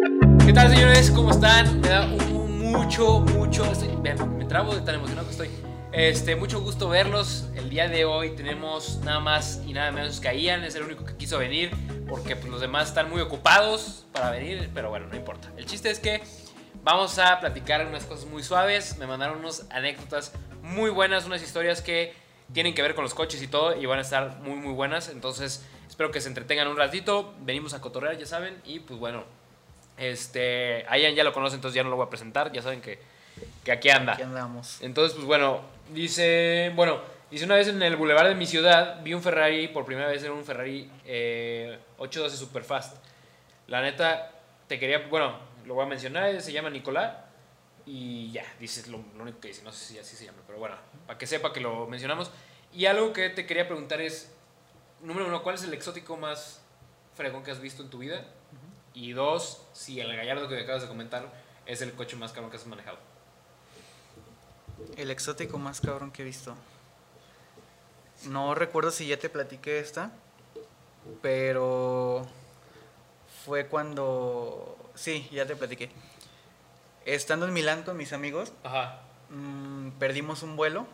¿Qué tal, señores? ¿Cómo están? Me da mucho, mucho. vean, me trabo de tan emocionado que estoy. Este, mucho gusto verlos. El día de hoy tenemos nada más y nada menos que Ian. Es el único que quiso venir porque pues, los demás están muy ocupados para venir. Pero bueno, no importa. El chiste es que vamos a platicar unas cosas muy suaves. Me mandaron unas anécdotas muy buenas, unas historias que tienen que ver con los coches y todo y van a estar muy, muy buenas. Entonces, espero que se entretengan un ratito. Venimos a cotorrear, ya saben. Y pues bueno, este, a Ian ya lo conocen, entonces ya no lo voy a presentar. Ya saben que, que aquí anda. Aquí andamos. Entonces, pues bueno, dice, bueno, dice una vez en el boulevard de mi ciudad, vi un Ferrari, por primera vez era un Ferrari eh, 812 Superfast. La neta, te quería, bueno, lo voy a mencionar, se llama Nicolás. Y ya, dices lo, lo único que dice, no sé si así se llama, pero bueno, para que sepa que lo mencionamos. Y algo que te quería preguntar es, número uno, ¿cuál es el exótico más fregón que has visto en tu vida? Y dos, si el gallardo que acabas de comentar es el coche más caro que has manejado. El exótico más cabrón que he visto. No recuerdo si ya te platiqué esta, pero fue cuando... Sí, ya te platiqué. Estando en Milán con mis amigos, Ajá. mm, perdimos un vuelo.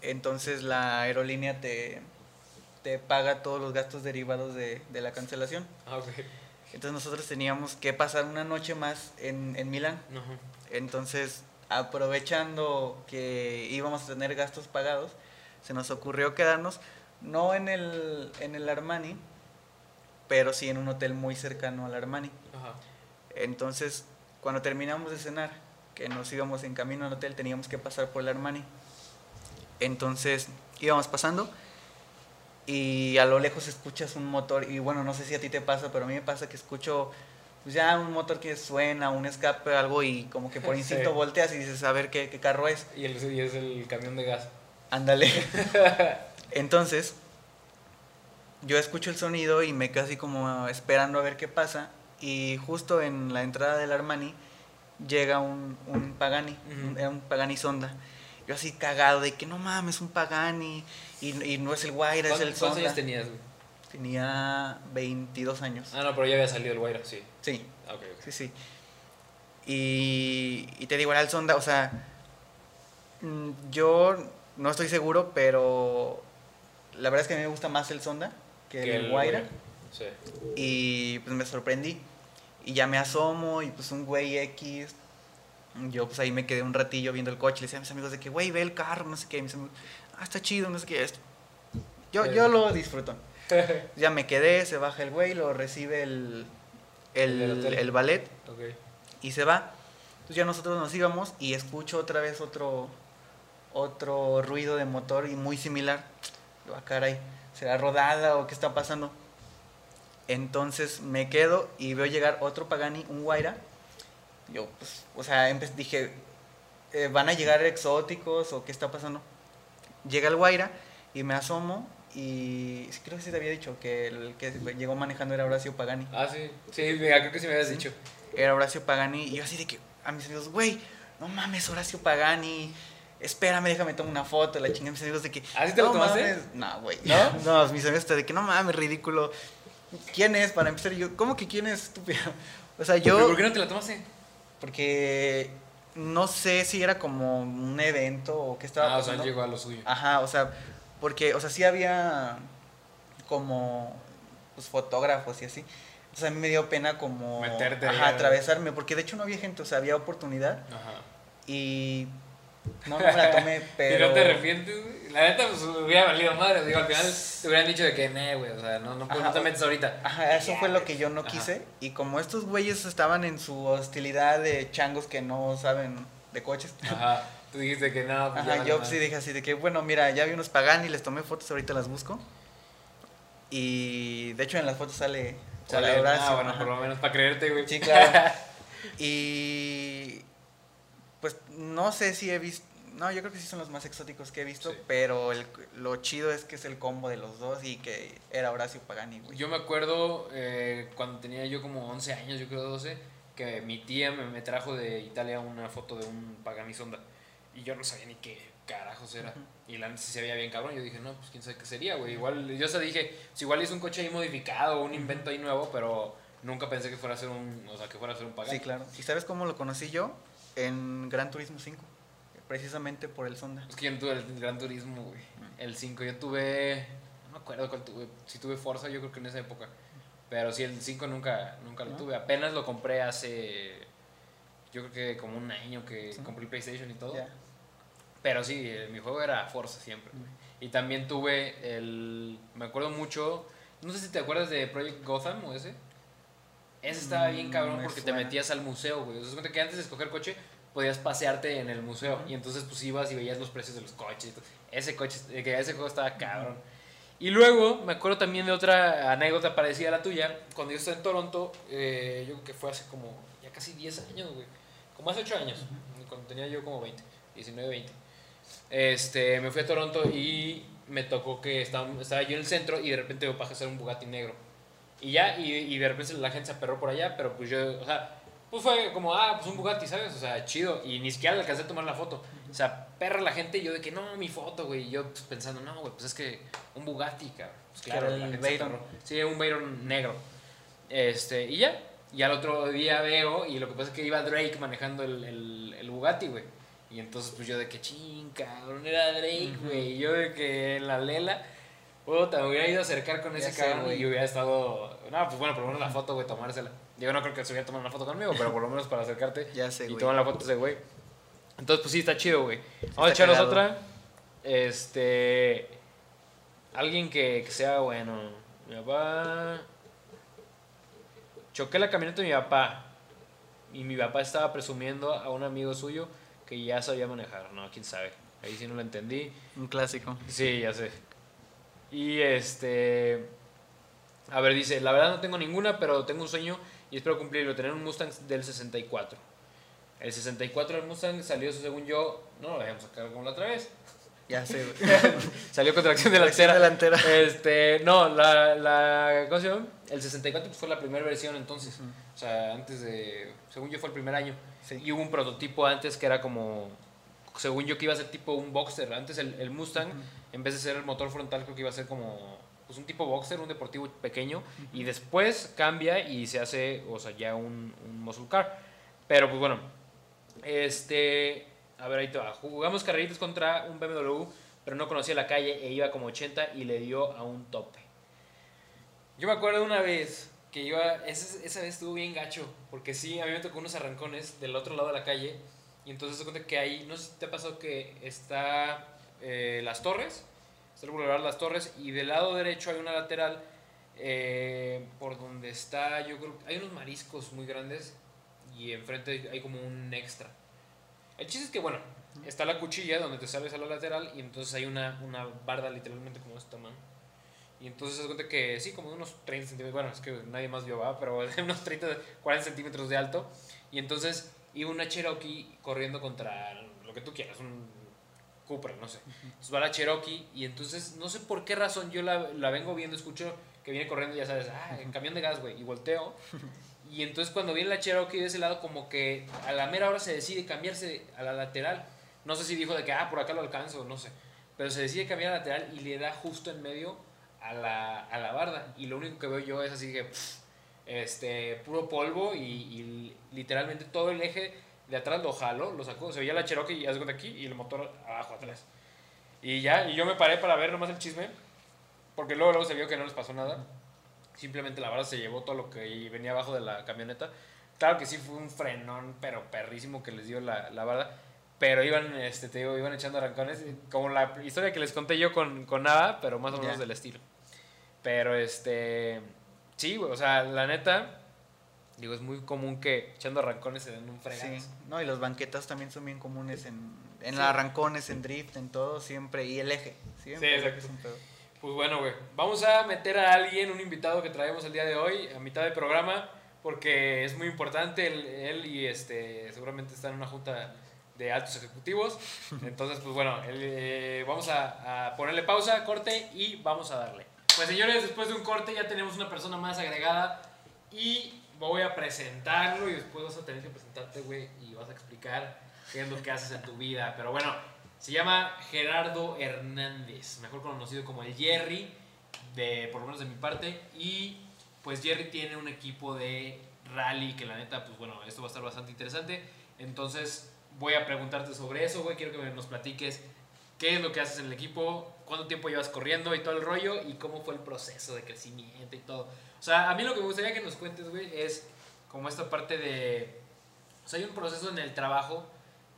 Entonces la aerolínea te, te paga todos los gastos derivados de, de la cancelación. Ah, ok. Entonces nosotros teníamos que pasar una noche más en, en Milán. Ajá. Entonces, aprovechando que íbamos a tener gastos pagados, se nos ocurrió quedarnos no en el, en el Armani, pero sí en un hotel muy cercano al Armani. Ajá. Entonces, cuando terminamos de cenar, que nos íbamos en camino al hotel, teníamos que pasar por el Armani. Entonces, íbamos pasando y a lo lejos escuchas un motor y bueno, no sé si a ti te pasa, pero a mí me pasa que escucho pues ya un motor que suena, un escape, algo y como que por Sí. instinto volteas y dices, a ver qué, qué carro es. Y, el, y es el camión de gas. Ándale. Entonces, yo escucho el sonido y me quedo así como esperando a ver qué pasa. Y justo en la entrada del Armani llega un, un Pagani, Ujú. un- era un Pagani Sonda. Yo así cagado de que no mames, un Pagani. Y, y no es el Guaira, es el ¿Cuántos, años tenías, güey? Tenía 22 años. Ah, no, pero ya había salido el Guaira, sí. Sí, Ah, ok, ok. sí, sí. Y, y te digo, era el Sonda, o sea, mm, yo no estoy seguro, pero la verdad es que a mí me gusta más el Sonda que, Que el, Guaira. Sí. Y pues me sorprendí. Y ya me asomo y pues un güey X. Yo pues ahí me quedé un ratillo viendo el coche. Le decía a mis amigos de que, güey, ve el carro, no sé qué. Mis amigos, ah, está chido, no sé qué. Esto. Yo, yo lo disfruto. Ya me quedé, se baja el güey, lo recibe el, El el, el ballet ok. y se va. Entonces ya nosotros nos íbamos y escucho otra vez otro, otro ruido de motor y muy similar. Digo, ah, caray, ¿será rodada o qué está pasando? Entonces me quedo y veo llegar otro Pagani, un Guaira. Yo, pues, o sea, dije, eh, ¿van a llegar exóticos o qué está pasando? Llega el Guaira y me asomo y sí, creo que sí te había dicho que el que llegó manejando era Horacio Pagani Ah, sí. Sí, mira, creo que sí me habías Sí. dicho. era Horacio Pagani y yo así de que a mis amigos, güey, no mames, Horacio Pagani, espérame, déjame tomar una foto, la chingada, mis amigos de que... ¿Ah, sí te lo "No tomaste? mames". No, güey. ¿No? No, mis amigos de que no mames, ridículo. ¿Quién es? Para empezar, yo, ¿cómo que quién es, estúpido? O sea, ¿Pero yo... por qué no te la tomaste? Porque no sé si era como un evento o qué estaba Ah, o sea, pasando. llegó a lo suyo. Ajá, o sea, porque, o sea, sí había como pues, fotógrafos y así. Entonces a mí me dio pena como Meterte ajá, atravesarme, porque de hecho no había gente, o sea, había oportunidad Ajá. y no, no me la tomé, pero... ¿Y no te arrepientes, güey? La neta, pues hubiera valido madre. Digo, al final te hubieran dicho de que, no, güey, o sea, no, no, Ajá, no te metes ahorita. Ajá, eso fue lo que yo no Ajá. quise. Y como estos güeyes estaban en su hostilidad de changos que no saben de coches. Ajá. Tú dijiste que no, pues Ajá, yo sí dije así de que, bueno, mira, ya vi unos Pagani, les tomé fotos, ahorita las busco. Y de hecho en las fotos sale, Sale, ah, bueno, ajá. por lo menos para creerte, güey. Sí, claro. y pues no sé si he visto, no, yo creo que sí son los más exóticos que he visto, Sí. pero el- lo chido es que es el combo de los dos y que era Horacio Pagani, güey. Yo me acuerdo eh, cuando tenía yo como 11 años, yo creo 12, que mi tía me, me trajo de Italia una foto de un Pagani Sonda. Y yo no sabía ni qué carajos era. Y la se veía bien cabrón. Yo dije, no, pues quién sabe qué sería, güey. Igual, yo se dije, pues igual es un coche ahí modificado, un invento ahí nuevo, pero nunca pensé que fuera a ser un, o sea, que fuera a ser un Pagani. Sí, claro. ¿Y sabes cómo lo conocí yo? En Gran Turismo 5. Precisamente por el Sonda. Es que yo no tuve el Gran Turismo, güey. El 5 yo tuve, no me acuerdo cuál tuve, si tuve Forza yo creo que en esa época. Pero sí, el 5 nunca, nunca lo ¿No? tuve. Apenas lo compré hace, yo creo que como un año que Sí. compré PlayStation y todo. Pero sí, eh, mi juego era Forza siempre. güey. Y también tuve el, me acuerdo mucho, no sé si te acuerdas de Project Gotham o ese. Ese estaba bien Mm, cabrón porque te metías al museo, güey. O sea, se cuenta que antes de escoger coche podías pasearte en el museo y entonces pues ibas y veías los precios de los coches. y todo. Ese coche, eh, que ese juego estaba cabrón. Y luego me acuerdo también de otra anécdota parecida a la tuya. Cuando yo estaba en Toronto, eh, yo creo que fue hace como ya casi 10 años, güey. Como hace 8 años, cuando tenía yo como 20, 19, 20. Este, me fui a Toronto y me tocó que estaba, estaba yo en el centro y de repente a hacer un Bugatti negro. Y ya, y, y de repente la gente se aperró por allá, pero pues yo, o sea, pues fue como, ah, pues un Bugatti, ¿sabes? O sea, chido. Y ni siquiera le alcancé a tomar la foto. O sea, perra la gente y yo de que no, mi foto, güey. Y yo pues, pensando, no, güey, pues es que un Bugatti, cabrón. Pues claro, el la gente. Sí, un Veyron negro. Este, y ya. Y al otro día veo, y lo que pasa es que iba Drake manejando el, el, el Bugatti, güey. Y entonces, pues yo de que ching, cabrón, era Drake, güey. Y yo de que en la lela, puta, me hubiera ido a acercar con Ya ese cabrón güey. y hubiera estado. No, pues bueno, por lo menos la foto, güey, tomársela. Digo, no creo que se hubiera tomado una foto conmigo, pero por lo menos para acercarte Ya sé, y tomar la foto ese güey. Entonces, pues sí, está chido, güey. Vamos a echarnos otra. Este. Alguien que, que sea bueno. Mi papá. Choqué la camioneta de mi papá. Y mi papá estaba presumiendo a un amigo suyo que ya sabía manejar. No, quién sabe. Ahí sí no lo entendí. Un clásico. Sí, ya sé. Y este. A ver, dice: La verdad no tengo ninguna, pero tengo un sueño y espero cumplirlo: tener un Mustang del 64. El 64 del Mustang salió, según yo, no lo dejamos sacar como la otra vez. Ya sé. Salió con tracción delantera. delantera. Este, no, la, la, ¿cómo se llama? El 64 pues, fue la primera versión entonces. O sea, antes de, según yo fue el primer año. Sí. Y hubo un prototipo antes que era como, según yo que iba a ser tipo un Boxster. Antes el, el Mustang, en vez de ser el motor frontal, creo que iba a ser como pues, un tipo Boxster, un deportivo pequeño. Y después cambia y se hace, o sea, ya un, un muscle car. Pero pues bueno, este, a ver, ahí te va. Jugamos carreritas contra un BMW, pero no conocía la calle e iba como 80 y le dio a un tope. Yo me acuerdo una vez que iba, esa, esa vez estuvo bien gacho, porque sí, a mí me tocó unos arrancones del otro lado de la calle, y entonces se cuenta que ahí, no sé si te ha pasado que está eh, Las Torres, está el Boulevard Las Torres, y del lado derecho hay una lateral eh, por donde está, yo creo, hay unos mariscos muy grandes, y enfrente hay como un extra. El chiste es que, bueno, está la cuchilla donde te sales a la lateral y entonces hay una, una barda literalmente como esta mano. Y entonces se cuenta que sí, como de unos 30 centímetros, bueno, es que nadie más vio, va, pero de unos 30, 40 centímetros de alto. Y entonces iba una Cherokee corriendo contra lo que tú quieras, un No sé. Entonces va la Cherokee y entonces no sé por qué razón yo la, la vengo viendo, escucho que viene corriendo, ya sabes, ah, en camión de gas, güey, y volteo. Y entonces cuando viene la Cherokee de ese lado, como que a la mera hora se decide cambiarse a la lateral. No sé si dijo de que, ah, por acá lo alcanzo, no sé. Pero se decide cambiar a lateral y le da justo en medio a la, a la barda. Y lo único que veo yo es así que, este, puro polvo y literalmente todo el eje de atrás lo jaló, lo sacó. Se veía la Cherokee y haz de aquí y el motor abajo atrás. Y ya, y yo me paré para ver nomás el chisme. Porque luego, luego se vio que no les pasó nada. Simplemente la barda se llevó todo lo que venía abajo de la camioneta. Claro que sí fue un frenón, pero perrísimo que les dio la, la barda. Pero iban, este, te digo, iban echando arrancones. Como la historia que les conté yo con, con Nava, pero más o menos Ya. del estilo. Pero este. Sí, o sea, la neta. Digo, es muy común que echando arrancones se den un fregazo. Sí, no, y los banquetas también son bien comunes en, en Sí. arrancones, en drift, en todo, siempre. Y el eje, siempre. Sí, exacto. es un pedo. Pues bueno, güey. Vamos a meter a alguien, un invitado que traemos el día de hoy, a mitad del programa, porque es muy importante. Él, él y este seguramente está en una junta de altos ejecutivos. Entonces, pues bueno, él, eh, vamos a, a ponerle pausa, corte y vamos a darle. Pues señores, después de un corte ya tenemos una persona más agregada y voy a presentarlo y después vas a tener que presentarte, güey, y vas a explicar qué es lo que haces en tu vida. Pero bueno, se llama Gerardo Hernández, mejor conocido como el Jerry, de, por lo menos de mi parte. Y pues Jerry tiene un equipo de rally que la neta, pues bueno, esto va a estar bastante interesante. Entonces voy a preguntarte sobre eso, güey. Quiero que nos platiques qué es lo que haces en el equipo, cuánto tiempo llevas corriendo y todo el rollo y cómo fue el proceso de crecimiento y todo. O sea, a mí lo que me gustaría que nos cuentes, güey, es como esta parte de... O sea, hay un proceso en el trabajo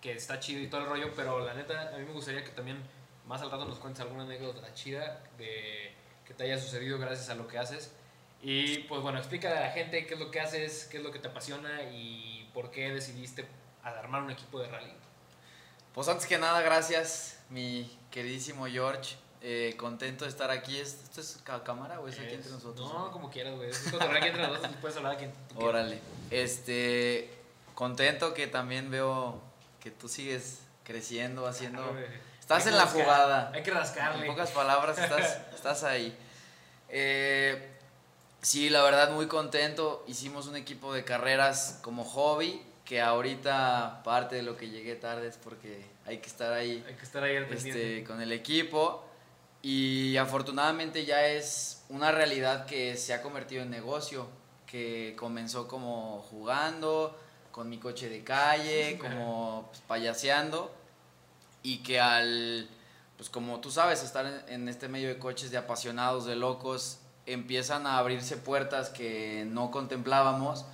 que está chido y todo el rollo, pero la neta, a mí me gustaría que también más al rato nos cuentes alguna anécdota chida de que te haya sucedido gracias a lo que haces. Y pues bueno, explícale a la gente qué es lo que haces, qué es lo que te apasiona y por qué decidiste armar un equipo de rally. Pues antes que nada, gracias, mi queridísimo George. Eh, contento de estar aquí. ¿Esto es cámara o es aquí entre nosotros? No, como quieras, güey. Es aquí entre nosotros, puedes hablar aquí. Órale. Este, contento que también veo que tú sigues creciendo, haciendo... estás en la jugada. Hay que rascarle. En pocas palabras, estás, estás ahí. Eh, sí, la verdad, muy contento. Hicimos un equipo de carreras como hobby que ahorita parte de lo que llegué tarde es porque hay que estar ahí, hay que estar ahí este, con el equipo y afortunadamente ya es una realidad que se ha convertido en negocio, que comenzó como jugando, con mi coche de calle, como pues, payaseando. Y que al, pues como tú sabes, estar en, en este medio de coches de apasionados, de locos, empiezan a abrirse puertas que no contemplábamos.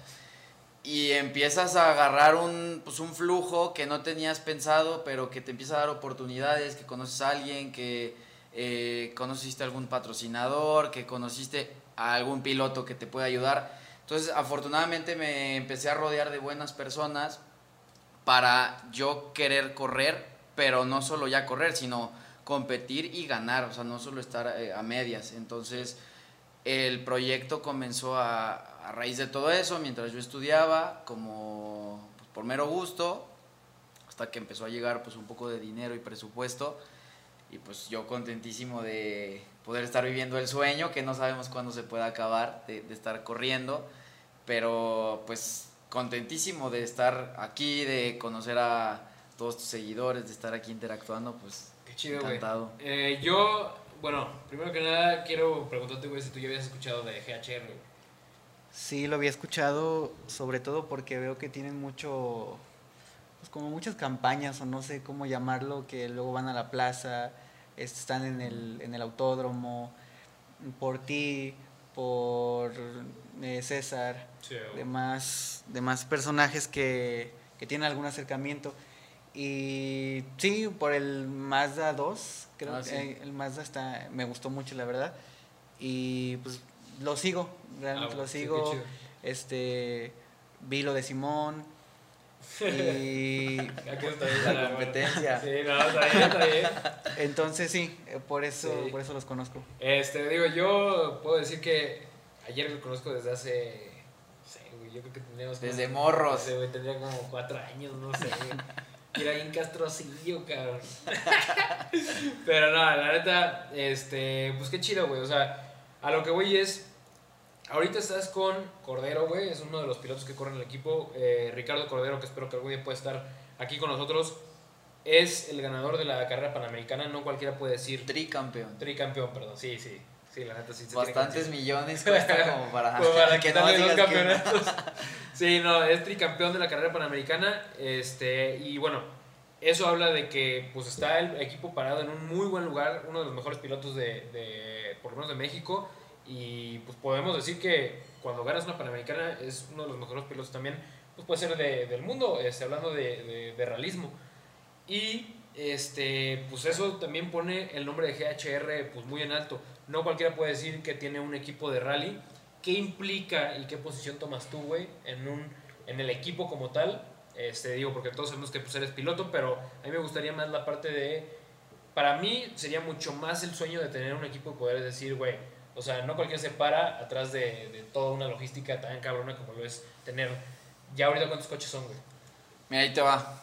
Y empiezas a agarrar un, pues un flujo que no tenías pensado, pero que te empieza a dar oportunidades, que conoces a alguien, que eh, conociste algún patrocinador, que conociste a algún piloto que te puede ayudar. Entonces, afortunadamente me empecé a rodear de buenas personas para yo querer correr, pero no solo ya correr, sino competir y ganar, o sea, no solo estar eh, a medias. Entonces, el proyecto comenzó a, a, raíz de todo eso, mientras yo estudiaba, como pues, por mero gusto, hasta que empezó a llegar pues un poco de dinero y presupuesto, y pues yo contentísimo de poder estar viviendo el sueño, que no sabemos cuándo se pueda acabar, de, de estar corriendo, pero pues contentísimo de estar aquí, de conocer a todos tus seguidores, de estar aquí interactuando, pues Qué chido, encantado. Eh, yo bueno, primero que nada quiero preguntarte, güey, si tú ya habías escuchado de GHR. Sí, lo había escuchado, sobre todo porque veo que tienen mucho, como muchas campañas, o no sé cómo llamarlo, que luego van a la plaza, están en el, en el autódromo, por ti, por eh, César, sí, demás, demás personajes que, que tienen algún acercamiento. Y sí, por el Mazda 2, creo ah, que el Mazda está, me gustó mucho, la verdad. Y pues lo sigo, realmente ah, lo sigo. este, vi lo de Simón. Y Aquí está la competencia. Sí, no, está bien, está bien. Entonces sí, por eso, por eso los conozco. Este, digo, yo puedo decir que ayer lo conozco desde hace, no sé, güey, yo creo que teníamos... Desde morros. Desde, güey, tendría como cuatro años, no sé. Era bien castrocillo, cabrón. Pero no, la neta, este, pues qué chido, güey. O sea, a lo que voy es. Ahorita estás con Cordero, güey. Es uno de los pilotos que corren el equipo. Eh, Ricardo Cordero, que espero que algún día pueda estar aquí con nosotros. Es el ganador de la carrera panamericana. No cualquiera puede decir. Tricampeón. Tricampeón, perdón. Sí, sí. Sí, la neta sí. Bastantes millones cuesta como para, como para que no dos campeonatos. sí, no, es tricampeón de la carrera panamericana. Este, y bueno, eso habla de que pues está el equipo parado en un muy buen lugar, uno de los mejores pilotos de, de por lo menos de México. Y pues podemos decir que cuando ganas una panamericana es uno de los mejores pilotos también, pues puede ser de, del mundo, este, hablando de, de, de realismo. Y este, pues eso también pone el nombre de GHR pues muy en alto. No cualquiera puede decir que tiene un equipo de rally. ¿Qué implica y qué posición tomas tú, güey, en, un, en el equipo como tal? Este, digo, porque todos sabemos que pues, eres piloto, pero a mí me gustaría más la parte de... Para mí sería mucho más el sueño de tener un equipo y poder decir, güey, o sea, no cualquiera se para atrás de, de toda una logística tan cabrona como lo es tener... Ya ahorita cuántos coches son, güey. Mira, ahí te va.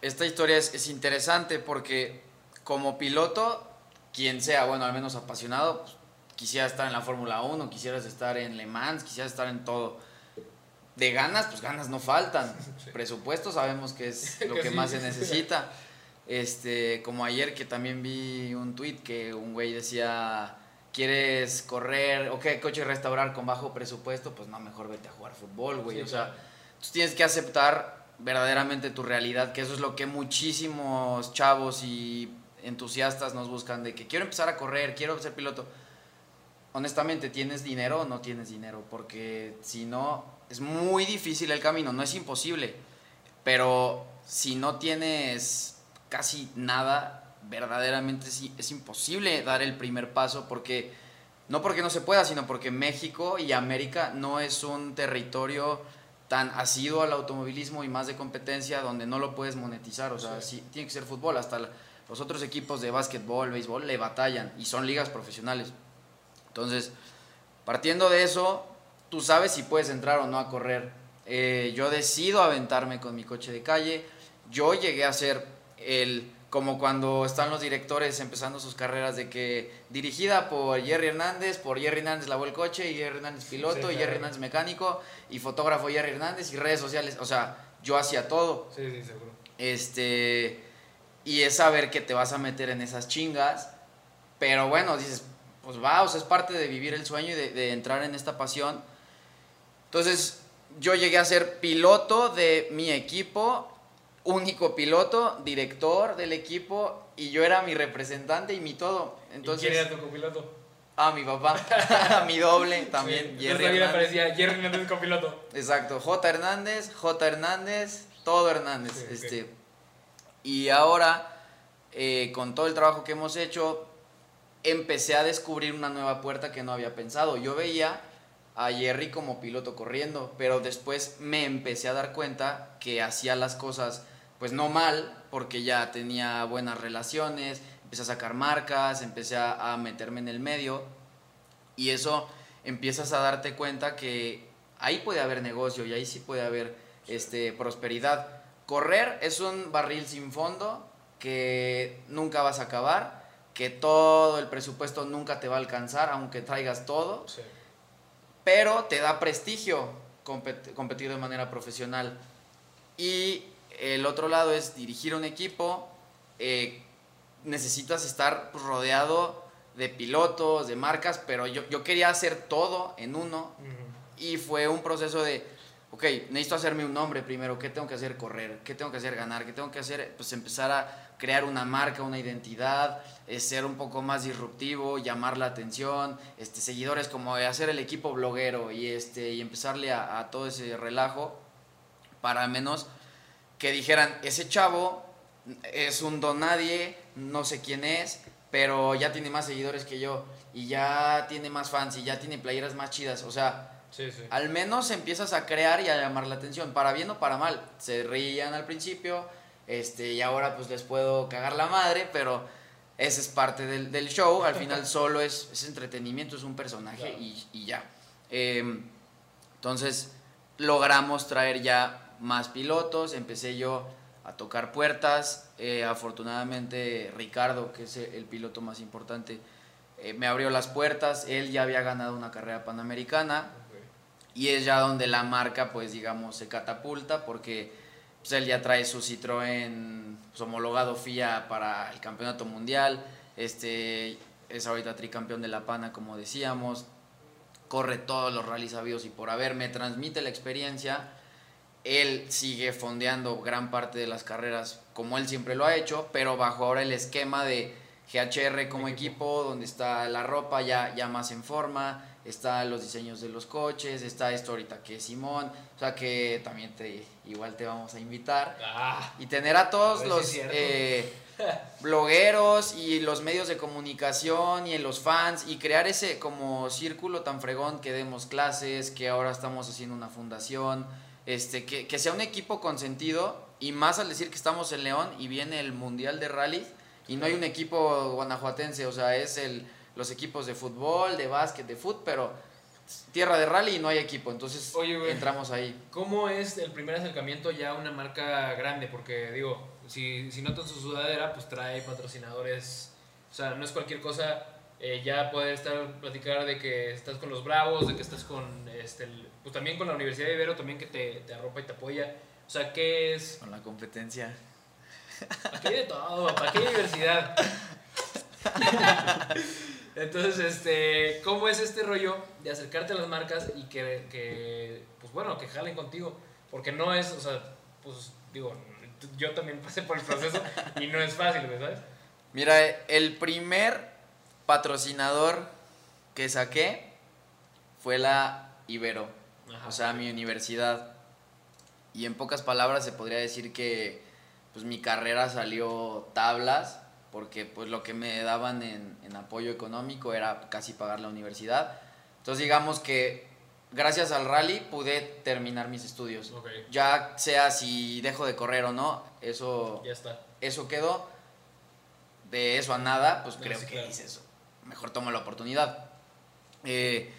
Esta historia es, es interesante porque como piloto quien sea, bueno, al menos apasionado, pues, quisiera estar en la Fórmula 1, quisieras estar en Le Mans, quisieras estar en todo. De ganas, pues ganas no faltan. Presupuesto sabemos que es lo que, más se necesita. Este, como ayer que también vi un tweet que un güey decía quieres correr, o qué coche restaurar con bajo presupuesto, pues no, mejor vete a jugar fútbol, güey. Sí, o sea, tú tienes que aceptar verdaderamente tu realidad, que eso es lo que muchísimos chavos y entusiastas nos buscan, de que quiero empezar a correr, quiero ser piloto. Honestamente, ¿tienes dinero o no tienes dinero? Porque si no, es muy difícil el camino, no es imposible. Pero si no tienes casi nada, verdaderamente es, es imposible dar el primer paso porque no porque no se pueda, sino porque México y América no es un territorio tan asiduo al automovilismo y más de competencia donde no lo puedes monetizar. O sea, sí, tiene que ser fútbol. Hasta la- los otros equipos de básquetbol, béisbol le batallan y son ligas profesionales. Entonces, partiendo de eso, tú sabes si puedes entrar o no a correr. Eh, yo decido aventarme con mi coche de calle. Yo llegué a ser el, como cuando están los directores empezando sus carreras de que dirigida por Jerry Hernández, por Jerry Hernández lavó el coche y Jerry Hernández piloto Sí, y. Jerry Hernández mecánico y fotógrafo Jerry Hernández y redes sociales. O sea, yo hacía todo. Sí, sí, seguro. Este, y es saber que te vas a meter en esas chingas. Pero bueno, dices, pues va, o sea, es parte de vivir el sueño y de, de entrar en esta pasión. Entonces, yo llegué a ser piloto de mi equipo, único piloto, director del equipo, y yo era mi representante y mi todo. Entonces, ¿Y quién era tu copiloto? ah, mi papá, mi doble también, Sí, Jerry Hernández. aparecía Jerry Hernández copiloto. Exacto, J. Hernández, J. Hernández, todo Hernández. Sí, este, Y ahora, eh, con todo el trabajo que hemos hecho, empecé a descubrir una nueva puerta que no había pensado. Yo veía a Jerry como piloto corriendo, pero después me empecé a dar cuenta que hacía las cosas pues no mal, porque ya tenía buenas relaciones, empecé a sacar marcas, empecé a, meterme en el medio y eso empiezas a darte cuenta que ahí puede haber negocio y ahí sí puede haber este, prosperidad. Correr es un barril sin fondo que nunca vas a acabar, que todo el presupuesto nunca te va a alcanzar, aunque traigas todo, Sí. pero te da prestigio compet- competir de manera profesional. Y el otro lado es dirigir un equipo, eh, necesitas estar rodeado de pilotos, de marcas, pero yo, yo quería hacer todo en uno y fue un proceso de, ok, necesito hacerme un nombre primero, ¿qué tengo que hacer? Correr, ¿qué tengo que hacer? Ganar, ¿qué tengo que hacer? Pues empezar a crear una marca, una identidad, eh, ser un poco más disruptivo, llamar la atención, este, seguidores como hacer el equipo bloguero y, este, y empezarle a, a todo ese relajo para al menos que dijeran, ese chavo es un don nadie, no sé quién es, pero ya tiene más seguidores que yo y ya tiene más fans y ya tiene playeras más chidas, o sea, Sí, sí. al menos empiezas a crear y a llamar la atención, para bien o para mal. Se reían al principio, este, y ahora pues les puedo cagar la madre, pero ese es parte del, del show. Al final solo es, es entretenimiento, es un personaje Claro. y, y ya. Eh, entonces logramos traer ya más pilotos, empecé yo a tocar puertas. eh, afortunadamente Ricardo, que es el piloto más importante, eh, me abrió las puertas. Él ya había ganado una carrera panamericana y es ya donde la marca, pues digamos, se catapulta porque pues, él ya trae su Citroën pues, homologado FIA para el campeonato mundial, este es ahorita tricampeón de la PANA, como decíamos, corre todos los rallies habidos y por haber, me transmite la experiencia, él sigue fondeando gran parte de las carreras como él siempre lo ha hecho, pero bajo ahora el esquema de GHR como equipo, donde está la ropa ya, ya más en forma, está los diseños de los coches, está esto ahorita que es Simón, o sea que también te igual te vamos a invitar Ah, y tener a todos A los eh, blogueros y los medios de comunicación y los fans y crear ese como círculo tan fregón que demos clases, que ahora estamos haciendo una fundación, este, que, que sea un equipo consentido y más al decir que estamos en León y viene el Mundial de Rally y no hay un equipo guanajuatense, o sea, es el, los equipos de fútbol, de básquet, de fútbol, pero tierra de rally y no hay equipo, entonces Oye, entramos ahí. ¿Cómo es el primer acercamiento ya a una marca grande? Porque digo, si, si notan su sudadera, pues trae patrocinadores. O sea, no es cualquier cosa eh, ya poder estar, platicar de que estás con los Bravos, de que estás con, este, el- pues también con la Universidad de Ibero, también que te, te arropa y te apoya. O sea, ¿qué es? Con la competencia. Aquí hay de todo, ¿para qué hay diversidad? Entonces, este, ¿cómo es este rollo de acercarte a las marcas y que, que, pues bueno, que jalen contigo? Porque no es, o sea, pues digo, yo también pasé por el proceso y no es fácil, ¿sabes? Mira, el primer patrocinador que saqué fue la Ibero, Ajá. o sea, mi universidad. Y en pocas palabras se podría decir que pues mi carrera salió tablas, porque pues lo que me daban en, en apoyo económico era casi pagar la universidad. Entonces digamos que gracias al rally pude terminar mis estudios. Ok, Ya sea si dejo de correr o no, eso, ya está. eso quedó. De eso a nada, pues No, creo sí, que claro. dices, mejor tomo la oportunidad. Eh,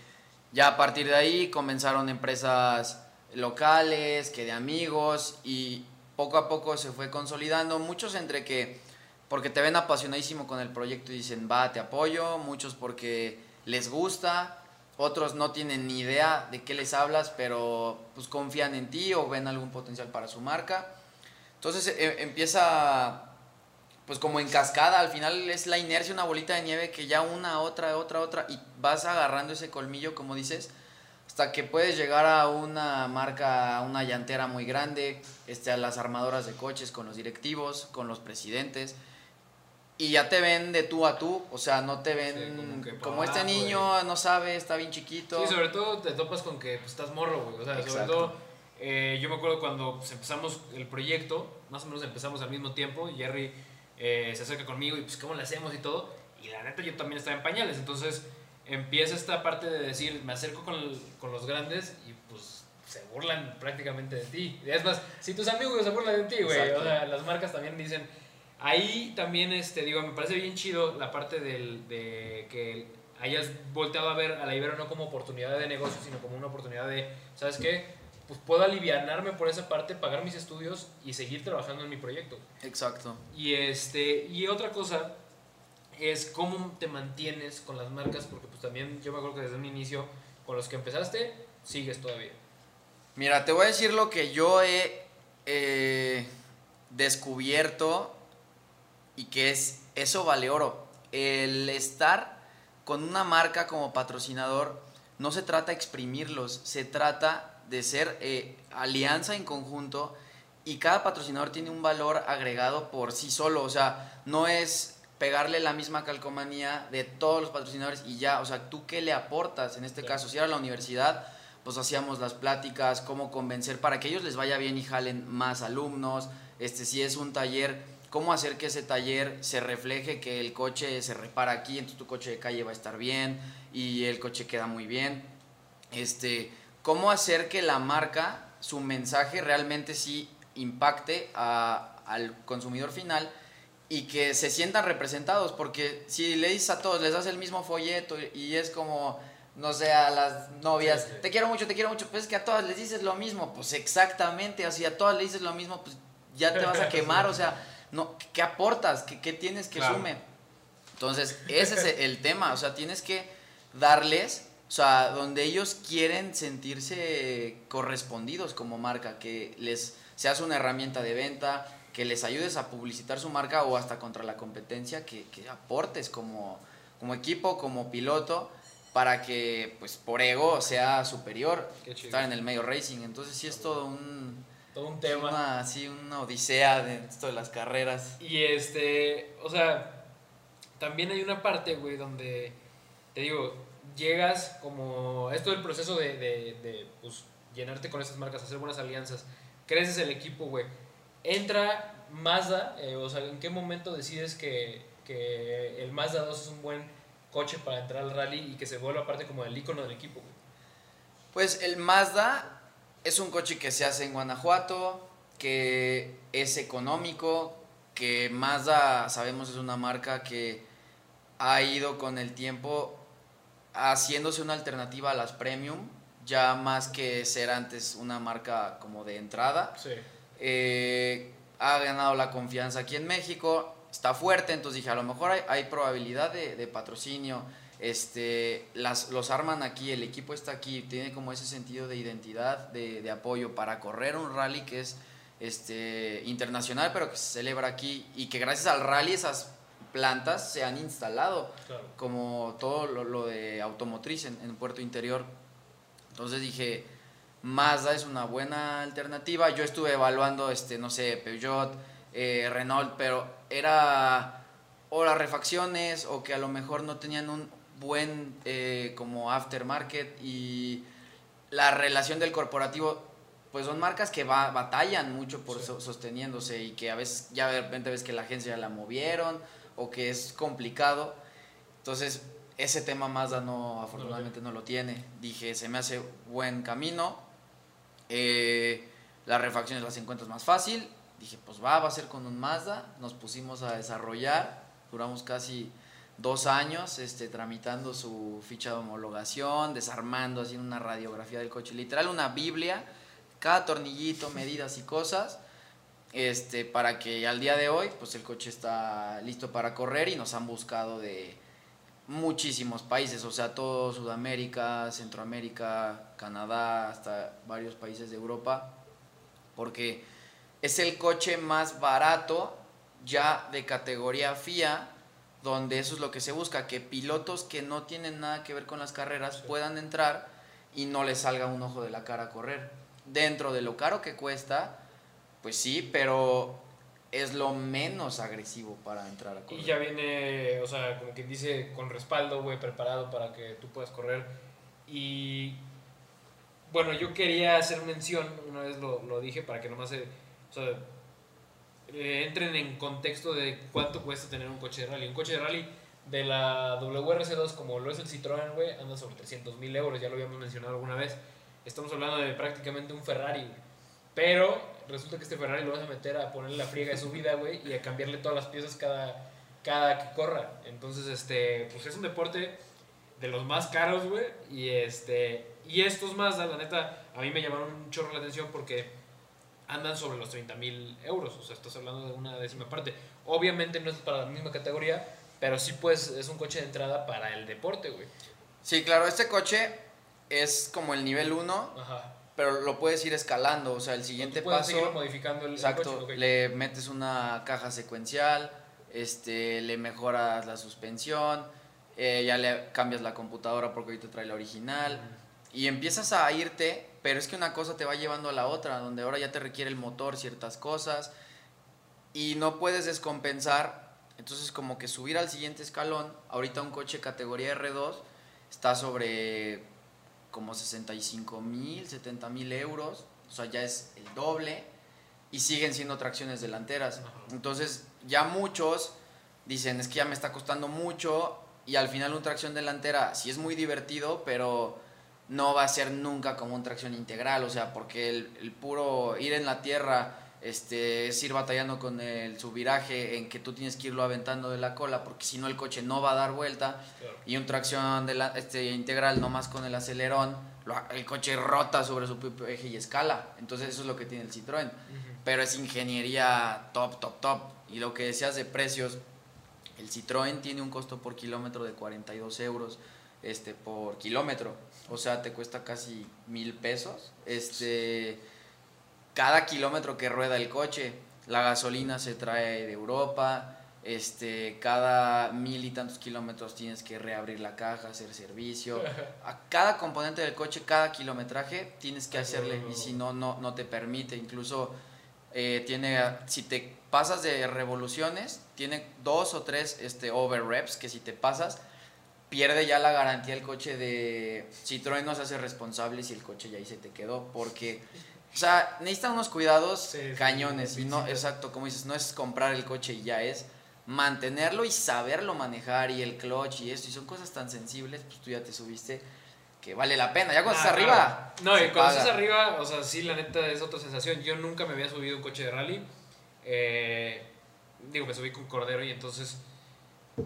ya a partir de ahí comenzaron empresas locales, que de amigos, y poco a poco se fue consolidando. Muchos entre que, porque te ven apasionadísimo con el proyecto y dicen, va, te apoyo. Muchos porque les gusta. Otros no tienen ni idea de qué les hablas, pero pues confían en ti o ven algún potencial para su marca. Entonces eh, empieza pues como en cascada, al final es la inercia, una bolita de nieve que ya una, otra, otra, otra, y vas agarrando ese colmillo, como dices, hasta que puedes llegar a una marca, a una llantera muy grande, este, a las armadoras de coches, con los directivos, con los presidentes, y ya te ven de tú a tú, o sea, no te ven Sí, como que como, este niño, no sabe, está bien chiquito. Sí, sobre todo te topas con que pues, estás morro, güey. O sea, sobre todo, eh, yo me acuerdo cuando pues, empezamos el proyecto, más o menos empezamos al mismo tiempo, Jerry eh, se acerca conmigo y pues cómo le hacemos y todo. Y la neta yo también estaba en pañales, entonces empieza esta parte de decir, me acerco con, el- con los grandes y pues se burlan prácticamente de ti. Es más, si tus amigos se burlan de ti, güey, o sea, las marcas también dicen... Ahí también, este, digo, me parece bien chido la parte del, de que hayas volteado a ver a la Ibero no como oportunidad de negocio, sino como una oportunidad de, ¿sabes qué? Pues puedo alivianarme por esa parte, pagar mis estudios y seguir trabajando en mi proyecto. Exacto. Y, este, y otra cosa es cómo te mantienes con las marcas, porque pues también yo me acuerdo que desde un inicio, con los que empezaste, sigues todavía. Mira, te voy a decir lo que yo he eh, descubierto y que es, eso vale oro. El estar con una marca como patrocinador no se trata de exprimirlos, se trata de ser eh, alianza en conjunto y cada patrocinador tiene un valor agregado por sí solo, o sea, no es pegarle la misma calcomanía de todos los patrocinadores y ya, o sea, tú qué le aportas en este caso, si era la universidad, pues hacíamos las pláticas, cómo convencer para que ellos les vaya bien y jalen más alumnos, este, si es un taller, cómo hacer que ese taller se refleje que el coche se repara aquí, entonces tu coche de calle va a estar bien y el coche queda muy bien. Este, cómo hacer que la marca, su mensaje realmente sí impacte a- al consumidor final y que se sientan representados, porque si le dices a todos, les das el mismo folleto y es como, no sé, a las novias, Sí, sí. te quiero mucho, te quiero mucho, pues es que a todas les dices lo mismo, pues exactamente, así a todas le dices lo mismo, pues ya te vas a quemar, o sea, no, ¿qué aportas? ¿Qué, qué tienes que Claro. sume? Entonces, ese es el tema, o sea, tienes que darles, o sea, donde ellos quieren sentirse correspondidos como marca, que les seas una herramienta de venta, que les ayudes a publicitar su marca o hasta contra la competencia, que, que aportes como, como equipo, como piloto, para que, pues, por ego sea superior, estar en el medio racing. Entonces, sí es todo un... Todo un tema. Una, sí, una odisea de esto de las carreras. Y este, o sea, también hay una parte, güey, donde, te digo, llegas como, esto del proceso de, de, de, pues, llenarte con esas marcas, hacer buenas alianzas, creces el equipo, güey. Entra Mazda, eh, o sea, ¿en qué momento decides que, que el Mazda 2 es un buen coche para entrar al rally y que se vuelva parte como del icono del equipo, güey? Pues el Mazda es un coche que se hace en Guanajuato, que es económico, que Mazda sabemos es una marca que ha ido con el tiempo haciéndose una alternativa a las premium, ya más que ser antes una marca como de entrada. Sí. Eh, ha ganado la confianza aquí en México, está fuerte, entonces dije, a lo mejor hay, hay probabilidad de, de patrocinio, este, las, los arman aquí, el equipo está aquí, tiene como ese sentido de identidad, de, de apoyo para correr un rally que es este, internacional, pero que se celebra aquí y que gracias al rally esas plantas se han instalado, Claro. como todo lo, lo de automotriz en, en Puerto Interior. Entonces dije, Mazda es una buena alternativa. Yo estuve evaluando, este, no sé, Peugeot, eh, Renault, pero era o las refacciones o que a lo mejor no tenían un buen eh, como aftermarket y la relación del corporativo pues son marcas que va- batallan mucho por Sí. so- sosteniéndose y que a veces ya de repente ves que la agencia ya la movieron o que es complicado entonces ese tema Mazda no afortunadamente no lo tiene dije se me hace buen camino eh, las refacciones las encuentras más fácil. Dije, pues va, va a ser con un Mazda. Nos pusimos a desarrollar. Duramos casi dos años este, tramitando su ficha de homologación, desarmando, haciendo una radiografía del coche. Literal, una Biblia. Cada tornillito, medidas y cosas. Este, para que al día de hoy, pues el coche está listo para correr y nos han buscado de muchísimos países, o sea, todo Sudamérica, Centroamérica, Canadá, hasta varios países de Europa, porque es el coche más barato ya de categoría FIA, donde eso es lo que se busca, que pilotos que no tienen nada que ver con las carreras puedan entrar y no les salga un ojo de la cara a correr. Dentro de lo caro que cuesta, pues sí, pero es lo menos agresivo para entrar a correr. Y ya viene, o sea, como quien dice, con respaldo, güey, preparado para que tú puedas correr. Y bueno, yo quería hacer mención, una vez lo, lo dije, para que nomás se, o sea, eh, entren en contexto de cuánto cuesta tener un coche de rally. Un coche de rally de la WRC2, como lo es el Citroën, güey, anda sobre 300 mil euros, ya lo habíamos mencionado alguna vez. Estamos hablando de prácticamente un Ferrari, güey. Pero resulta que este Ferrari lo vas a meter a ponerle la friega de su vida, güey, y a cambiarle todas las piezas cada, cada que corra. Entonces, este, pues es un deporte de los más caros, güey. Y este, y estos Mazda, la neta, a mí me llamaron un chorro la atención porque andan sobre los 30 mil euros. O sea, estás hablando de una décima parte. Obviamente no es para la misma categoría, pero sí, pues, es un coche de entrada para el deporte, güey. Sí, claro, este coche es como el nivel 1, Ajá. Pero lo puedes ir escalando, o sea, el siguiente Tú paso, modificando el, exacto, coche, le metes una caja secuencial, este, le mejoras la suspensión, eh, ya le cambias la computadora porque ahorita trae la original, y empiezas a irte, pero es que una cosa te va llevando a la otra, donde ahora ya te requiere el motor ciertas cosas, y no puedes descompensar, entonces como que subir al siguiente escalón, ahorita un coche categoría R2 está sobre como 65 mil, 70 mil euros, o sea, ya es el doble, y siguen siendo tracciones delanteras. Entonces, ya muchos dicen, es que ya me está costando mucho, y al final un tracción delantera sí es muy divertido, pero no va a ser nunca como un tracción integral, o sea, porque el, el puro ir en la tierra este, es ir batallando con el subviraje en que tú tienes que irlo aventando de la cola, porque si no el coche no va a dar vuelta, Claro. y un tracción de la, este, integral nomás con el acelerón, lo- el coche rota sobre su propio eje y escala. Entonces eso es lo que tiene el Citroën. Pero es ingeniería top, top, top. Y lo que decías de precios, el Citroën tiene un costo por kilómetro de 42 euros este, por kilómetro. O sea, te cuesta casi mil pesos. Este, cada kilómetro que rueda el coche, la gasolina se trae de Europa. Este, cada mil y tantos kilómetros tienes que reabrir la caja, hacer servicio. A cada componente del coche, cada kilometraje, tienes que hacerle. Y si no, no, no te permite. Incluso eh, tiene, si te pasas de revoluciones, tiene dos o tres este, over reps que si te pasas, pierde ya la garantía el coche de Citroën no se hace responsable si el coche ya ahí se te quedó. Porque, o sea, necesitan unos cuidados Sí, sí, cañones. sí, y no, exacto, como dices, no es comprar el coche y ya es mantenerlo y saberlo manejar y el clutch y esto. Y son cosas tan sensibles, pues tú ya te subiste que vale la pena. Ya cuando Ah, estás claro. arriba. No, se y cuando paga. estás arriba, o sea, sí, la neta es otra sensación. Yo nunca me había subido un coche de rally. Eh, digo, me subí con Cordero y entonces.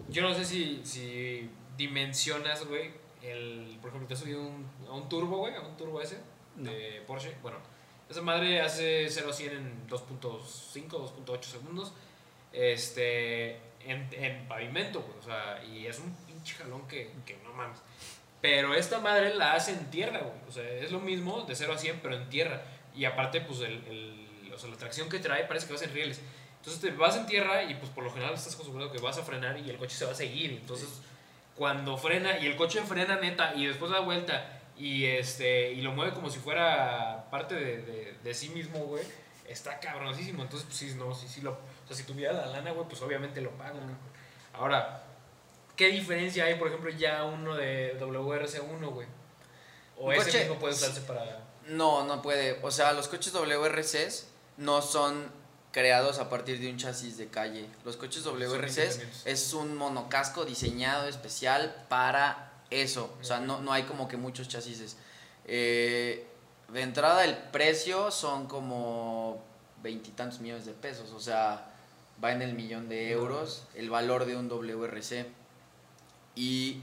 Yo no sé si, si dimensionas, güey. El, por ejemplo, te has subido un- a un turbo, güey, a un turbo ese de Porsche. Bueno, esa madre hace 0 a 100 en 2.5, 2.8 segundos. Este, en, en pavimento, güey. O sea, y es un pinche jalón que, que no mames. Pero esta madre la hace en tierra, güey. O sea, es lo mismo de 0 a 100, pero en tierra. Y aparte, pues, el, el- o sea, la tracción que trae parece que va en rieles. Entonces te vas en tierra y pues por lo general estás acostumbrado que vas a frenar y el coche se va a seguir. Entonces cuando frena y el coche frena neta y después da vuelta y este y lo mueve como si fuera parte de, de, de sí mismo, güey, está cabronísimo. Entonces, pues sí, no, sí, sí lo. O sea, si tuviera la lana, güey, pues obviamente lo pago. ¿no? Ahora, ¿qué diferencia hay, por ejemplo, ya uno de WRC1, güey? O ese coche- mismo puede usarse para. No, no puede. O sea, los coches WRCs no son creados a partir de un chasis de calle. Los coches WRCs es un monocasco diseñado especial para eso. O sea, no, no hay como que muchos chasis. Eh, de entrada el precio son como veintitantos millones de pesos. O sea, va en el millón de euros el valor de un WRC. Y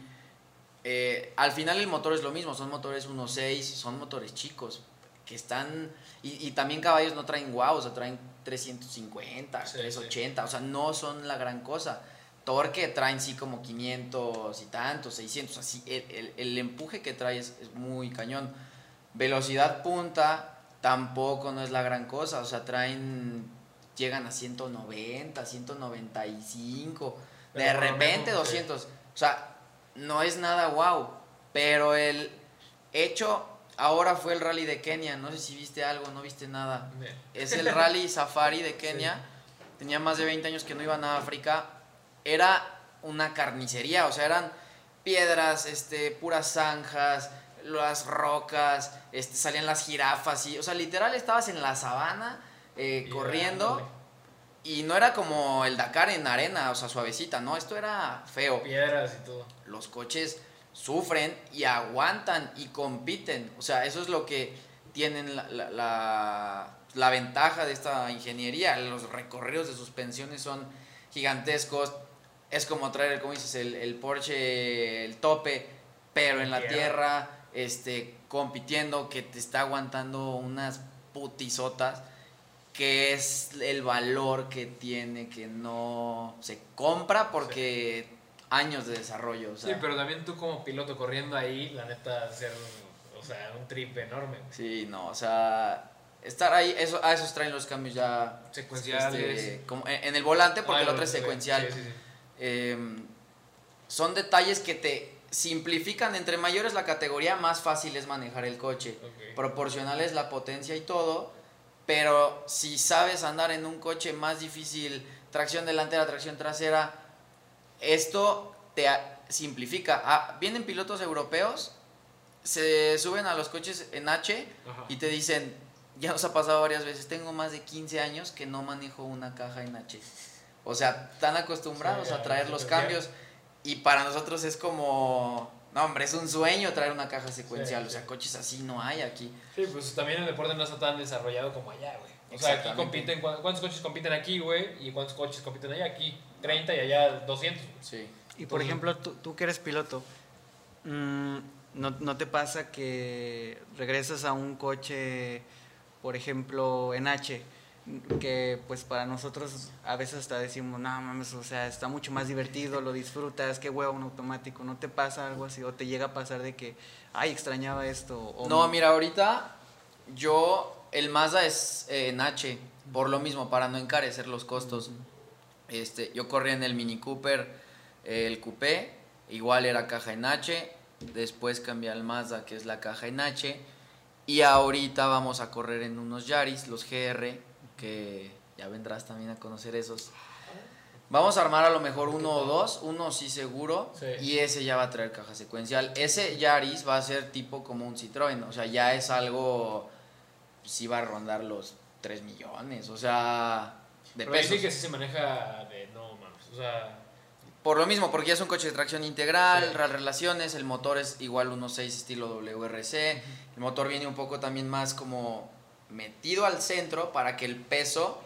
eh, al final el motor es lo mismo, son motores 1.6, son motores chicos, que están... Y, y también caballos no traen wow, o sea, traen 350, Sí, 380, o sea, no son la gran cosa. Torque traen sí como 500 y tantos, 600, así, el, el- el empuje que trae es, es muy cañón. Velocidad punta tampoco no es la gran cosa, o sea, traen, llegan a 190, 195, de Pero repente menos, sí. 200, o sea, no es nada wow, pero el hecho ahora fue el rally de Kenia, no sé si viste algo, no viste nada. Es el rally safari de Kenia. Tenía más de 20 años que no iban a África. Era una carnicería, o sea, eran piedras, este, puras zanjas, las rocas, este, salían las jirafas y, o sea, literal estabas en la sabana eh, corriendo y no era como el Dakar en arena, o sea, suavecita, no, esto era feo Piedras y todo. los coches sufren y aguantan y compiten. O sea, eso es lo que tienen la, la, la- la ventaja de esta ingeniería. Los recorridos de suspensiones son gigantescos. Es como traer, como dices, el, el Porsche, el tope, pero en la Tierra. tierra, este, compitiendo, que te está aguantando unas putizotas que es el valor que tiene, que no se compra porque años de desarrollo. O sea, Sí, pero también tú como piloto corriendo ahí, la neta, hacer o sea, un trip enorme. sí, no, o sea, estar ahí, eso, a esos traen los cambios ya Secuenciales. este, como en, en el volante porque Ah, el otro es secuencial. Sí, sí, sí. Eh, son detalles que te simplifican, entre mayores la categoría, más fácil es manejar el coche. Proporcional es la potencia y todo, pero si sabes andar en un coche más difícil, tracción delantera, tracción trasera, esto te simplifica. Ah, vienen pilotos europeos, se suben a los coches en H Ajá. y te dicen, ya nos ha pasado varias veces, tengo más de 15 años que no manejo una caja en H. O sea, están acostumbrados Sí, a traer los cambios y para nosotros es como, no hombre, es un sueño traer una caja secuencial. Sí, o sea, sí. coches así no hay aquí. Sí, pues también el deporte no está tan desarrollado como allá, güey. O sea, aquí compiten, ¿cu- ¿cuántos coches compiten aquí, güey? ¿Y cuántos coches compiten allá? Aquí 30 y allá 200. güey. Sí. Y por ejemplo, tú, tú que eres piloto, mm, ¿no, ¿no te pasa que regresas a un coche, por ejemplo, en H, que pues para nosotros a veces hasta decimos, no mames, o sea, está mucho más divertido, lo disfrutas, qué huevo un automático, ¿no te pasa algo así? ¿O te llega a pasar de que, ay, extrañaba esto? O, No, mira, ahorita yo, el Mazda es eh, en H, por lo mismo, para no encarecer los costos. Este, yo corrí en el Mini Cooper, eh, el Coupé, igual era caja en H, después cambié al Mazda, que es la caja en H, y ahorita vamos a correr en unos Yaris, los GR, que ya vendrás también a conocer esos. Vamos a armar a lo mejor uno o dos, uno sí seguro, Sí. y ese ya va a traer caja secuencial. Ese Yaris va a ser tipo como un Citroën, o sea, ya es algo, sí va a rondar los 3 millones, o sea, de Pero pesos. sí que sí se maneja de no mames. O sea, Por lo mismo, porque ya es un coche de tracción integral, Sí. relaciones, el motor es igual 1.6 estilo WRC, el motor viene un poco también más como metido al centro para que el peso,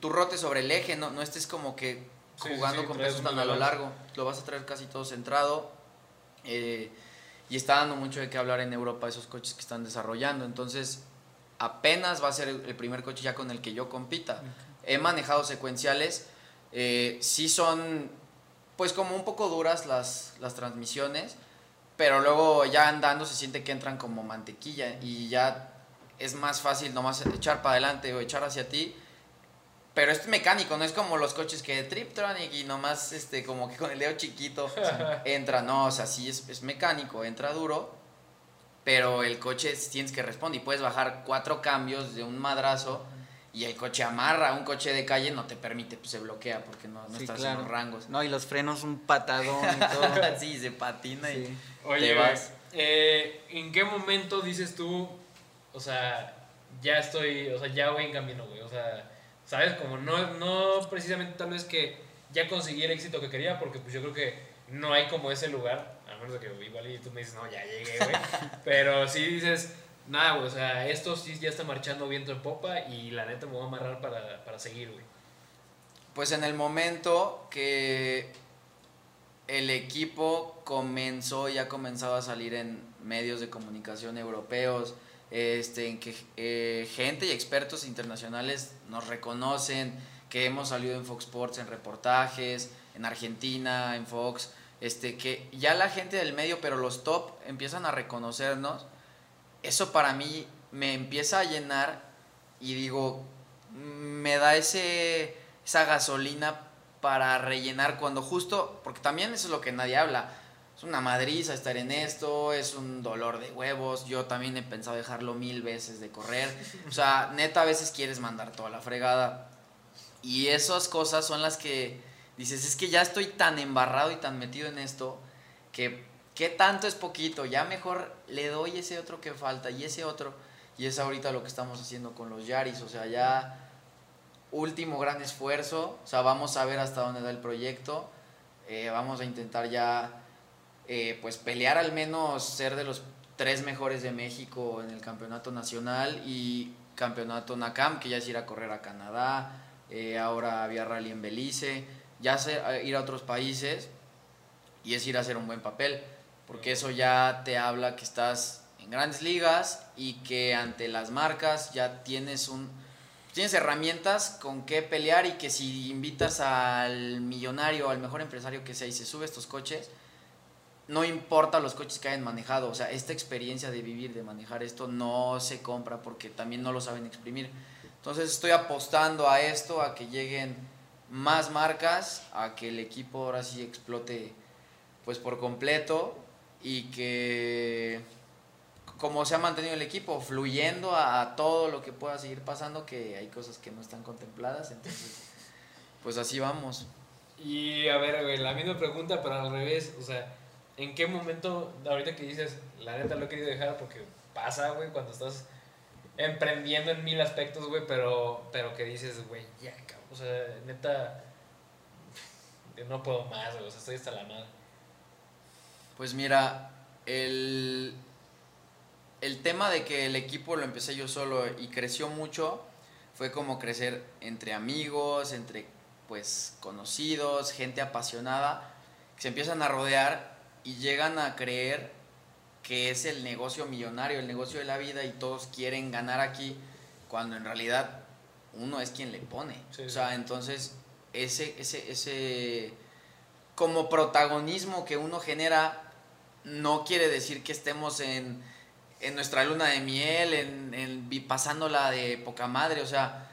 tú rotes sobre el eje, no, no estés como que sí, jugando sí, con pesos tan a lo largo, lo vas a traer casi todo centrado. eh, y está dando mucho de qué hablar en Europa esos coches que están desarrollando, entonces apenas va a ser el el primer coche ya con el que yo compita. He manejado secuenciales, eh, sí son pues como un poco duras las, las transmisiones, pero luego ya andando se siente que entran como mantequilla y ya es más fácil nomás echar para adelante o echar hacia ti Pero es mecánico, no es como los coches que Triptronic y nomás este, como que con el dedo chiquito entra. No, o sea, sí es, es mecánico, entra duro, pero el coche tienes que responder y puedes bajar cuatro cambios de un madrazo y el coche amarra. Un coche de calle no te permite, pues se bloquea porque no, no Sí, estás claro. en los rangos. No, y los frenos un patadón y todo. sí, se patina y. Oye, te vas. eh, ¿en qué momento dices tú, o sea, ya estoy, o sea, ya voy en camino, güey? O sea, ¿sabes? Como no, no precisamente tal vez que ya conseguí el éxito que quería, porque pues yo creo que no hay como ese lugar, a menos de que igual y tú me dices, no, ya llegué, güey. Pero sí dices, nada, güey, o sea, esto sí ya está marchando viento en popa y la neta me voy a amarrar para, para seguir, güey. Pues en el momento que el equipo comenzó, ya comenzaba a salir en medios de comunicación europeos, este, en que eh, gente y expertos internacionales nos reconocen, que hemos salido en Fox Sports en reportajes, en Argentina, en Fox, este, que ya la gente del medio, pero los top empiezan a reconocernos, eso para mí me empieza a llenar y digo, me da ese, esa gasolina para rellenar cuando justo, porque también eso es lo que nadie habla, es una madriza estar en esto, es un dolor de huevos, yo también he pensado dejarlo mil veces de correr, o sea, neta a veces quieres mandar toda la fregada. Y esas cosas son las que dices, es que ya estoy tan embarrado y tan metido en esto que qué tanto es poquito, ya mejor le doy ese otro que falta y ese otro y es ahorita lo que estamos haciendo con los Yaris, o sea, ya último gran esfuerzo, o sea, vamos a ver hasta dónde da el proyecto, eh, vamos a intentar ya, eh, pues pelear al menos ser de los tres mejores de México en el campeonato nacional y campeonato NACAM, que ya es ir a correr a Canadá, eh, ahora había rally en Belice, ya ir a otros países y es ir a hacer un buen papel, porque eso ya te habla que estás en grandes ligas y que ante las marcas ya tienes un tienes herramientas con qué pelear y que si invitas al millonario, al mejor empresario que sea y se sube estos coches, no importa los coches que hayan manejado, o sea, esta experiencia de vivir, de manejar esto, no se compra porque también no lo saben exprimir. Entonces estoy apostando a esto, a que lleguen más marcas, a que el equipo ahora sí explote pues por completo y que como se ha mantenido el equipo, fluyendo a, a todo lo que pueda seguir pasando, que hay cosas que no están contempladas, entonces pues así vamos. Y a ver, güey, la misma pregunta, pero al revés. O sea, ¿en qué momento, ahorita que dices, la neta lo he querido dejar porque pasa, güey, cuando estás emprendiendo en mil aspectos, güey, pero, pero que dices, güey, ya, cabrón, o sea, neta, no puedo más, güey, o sea, estoy hasta la madre. Pues mira, el, el tema de que el equipo lo empecé yo solo y creció mucho fue como crecer entre amigos, entre pues conocidos, gente apasionada, que se empiezan a rodear y llegan a creer que es el negocio millonario, el negocio de la vida y todos quieren ganar aquí, cuando en realidad uno es quien le pone. Sí, o sí. sea, entonces ese, ese, ese como protagonismo que uno genera no quiere decir que estemos en, en nuestra luna de miel, en, en pasándola de poca madre, o sea,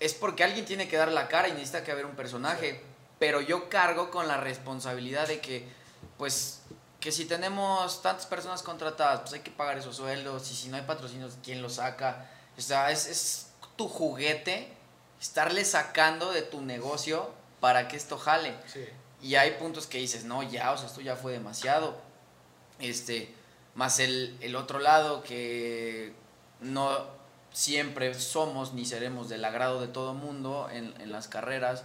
es porque alguien tiene que dar la cara y necesita que haber un personaje, pero yo cargo con la responsabilidad de que, pues, que si tenemos tantas personas contratadas, pues hay que pagar esos sueldos, y si no hay patrocinios, ¿quién los saca? O sea, es, es tu juguete estarle sacando de tu negocio para que esto jale. Sí. Y hay puntos que dices, no, ya, o sea, esto ya fue demasiado. Este, más el, el otro lado que no siempre somos ni seremos del agrado de todo mundo en, en las carreras,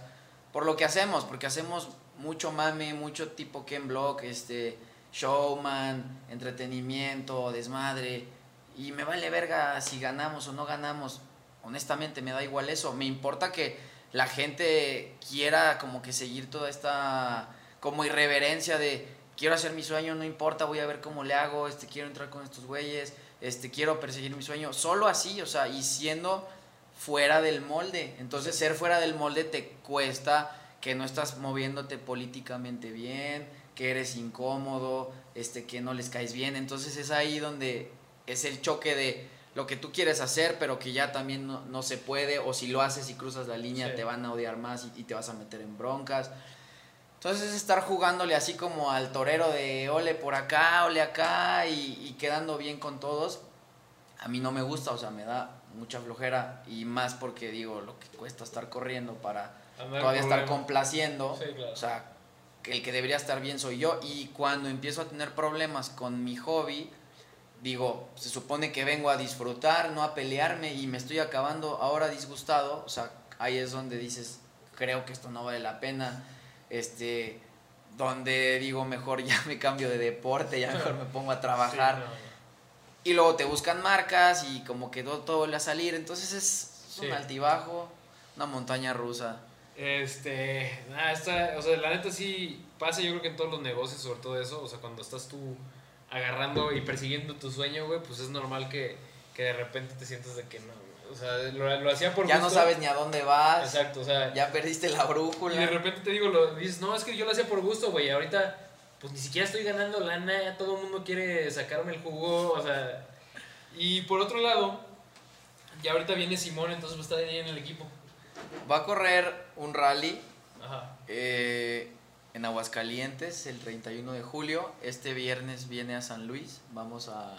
por lo que hacemos, porque hacemos mucho mame, mucho tipo Ken Block, este, showman, entretenimiento, desmadre, y me vale verga si ganamos o no ganamos, honestamente me da igual eso, me importa que la gente quiera como que seguir toda esta como irreverencia de quiero hacer mi sueño, no importa, voy a ver cómo le hago, este quiero entrar con estos güeyes, este quiero perseguir mi sueño, solo así, o sea, y siendo fuera del molde. Entonces, ser fuera del molde te cuesta que no estás moviéndote políticamente bien, que eres incómodo, este que no les caes bien. Entonces, es ahí donde es el choque de lo que tú quieres hacer, pero que ya también no, no se puede, o si lo haces y cruzas la línea Sí. te van a odiar más y, y te vas a meter en broncas. Entonces es estar jugándole así como al torero de ole por acá, ole acá y, y quedando bien con todos. A mí no me gusta, o sea, me da mucha flojera y más porque digo lo que cuesta estar corriendo para Andar todavía estar complaciendo. Sí, claro. O sea, que el que debería estar bien soy yo. Y cuando empiezo a tener problemas con mi hobby, digo, se supone que vengo a disfrutar, no a pelearme y me estoy acabando ahora disgustado. O sea, ahí es donde dices, creo que esto no vale la pena. Este, donde digo, mejor ya me cambio de deporte, ya mejor me pongo a trabajar. Sí, no. Y luego te buscan marcas y como que todo, todo a salir. Entonces es, es Sí. un altibajo, una montaña rusa. Este, nada, esta, o sea, la neta sí pasa, yo creo que en todos los negocios, sobre todo eso, o sea, cuando estás tú agarrando y persiguiendo tu sueño, güey, pues es normal que, que de repente te sientas de que no, o sea, lo, lo hacía por Ya no sabes ni a dónde vas. Exacto, o sea, Ya perdiste la y brújula. de repente te digo, lo, dices, no, es que yo lo hacía por gusto, güey, ahorita pues ni siquiera estoy ganando lana, todo el mundo quiere sacarme el jugo, o sea, y por otro lado, ya ahorita viene Simón, entonces estar ahí en el equipo. Va a correr un rally Ajá. eh, en Aguascalientes el 31 de julio. Este viernes viene a San Luis. Vamos a,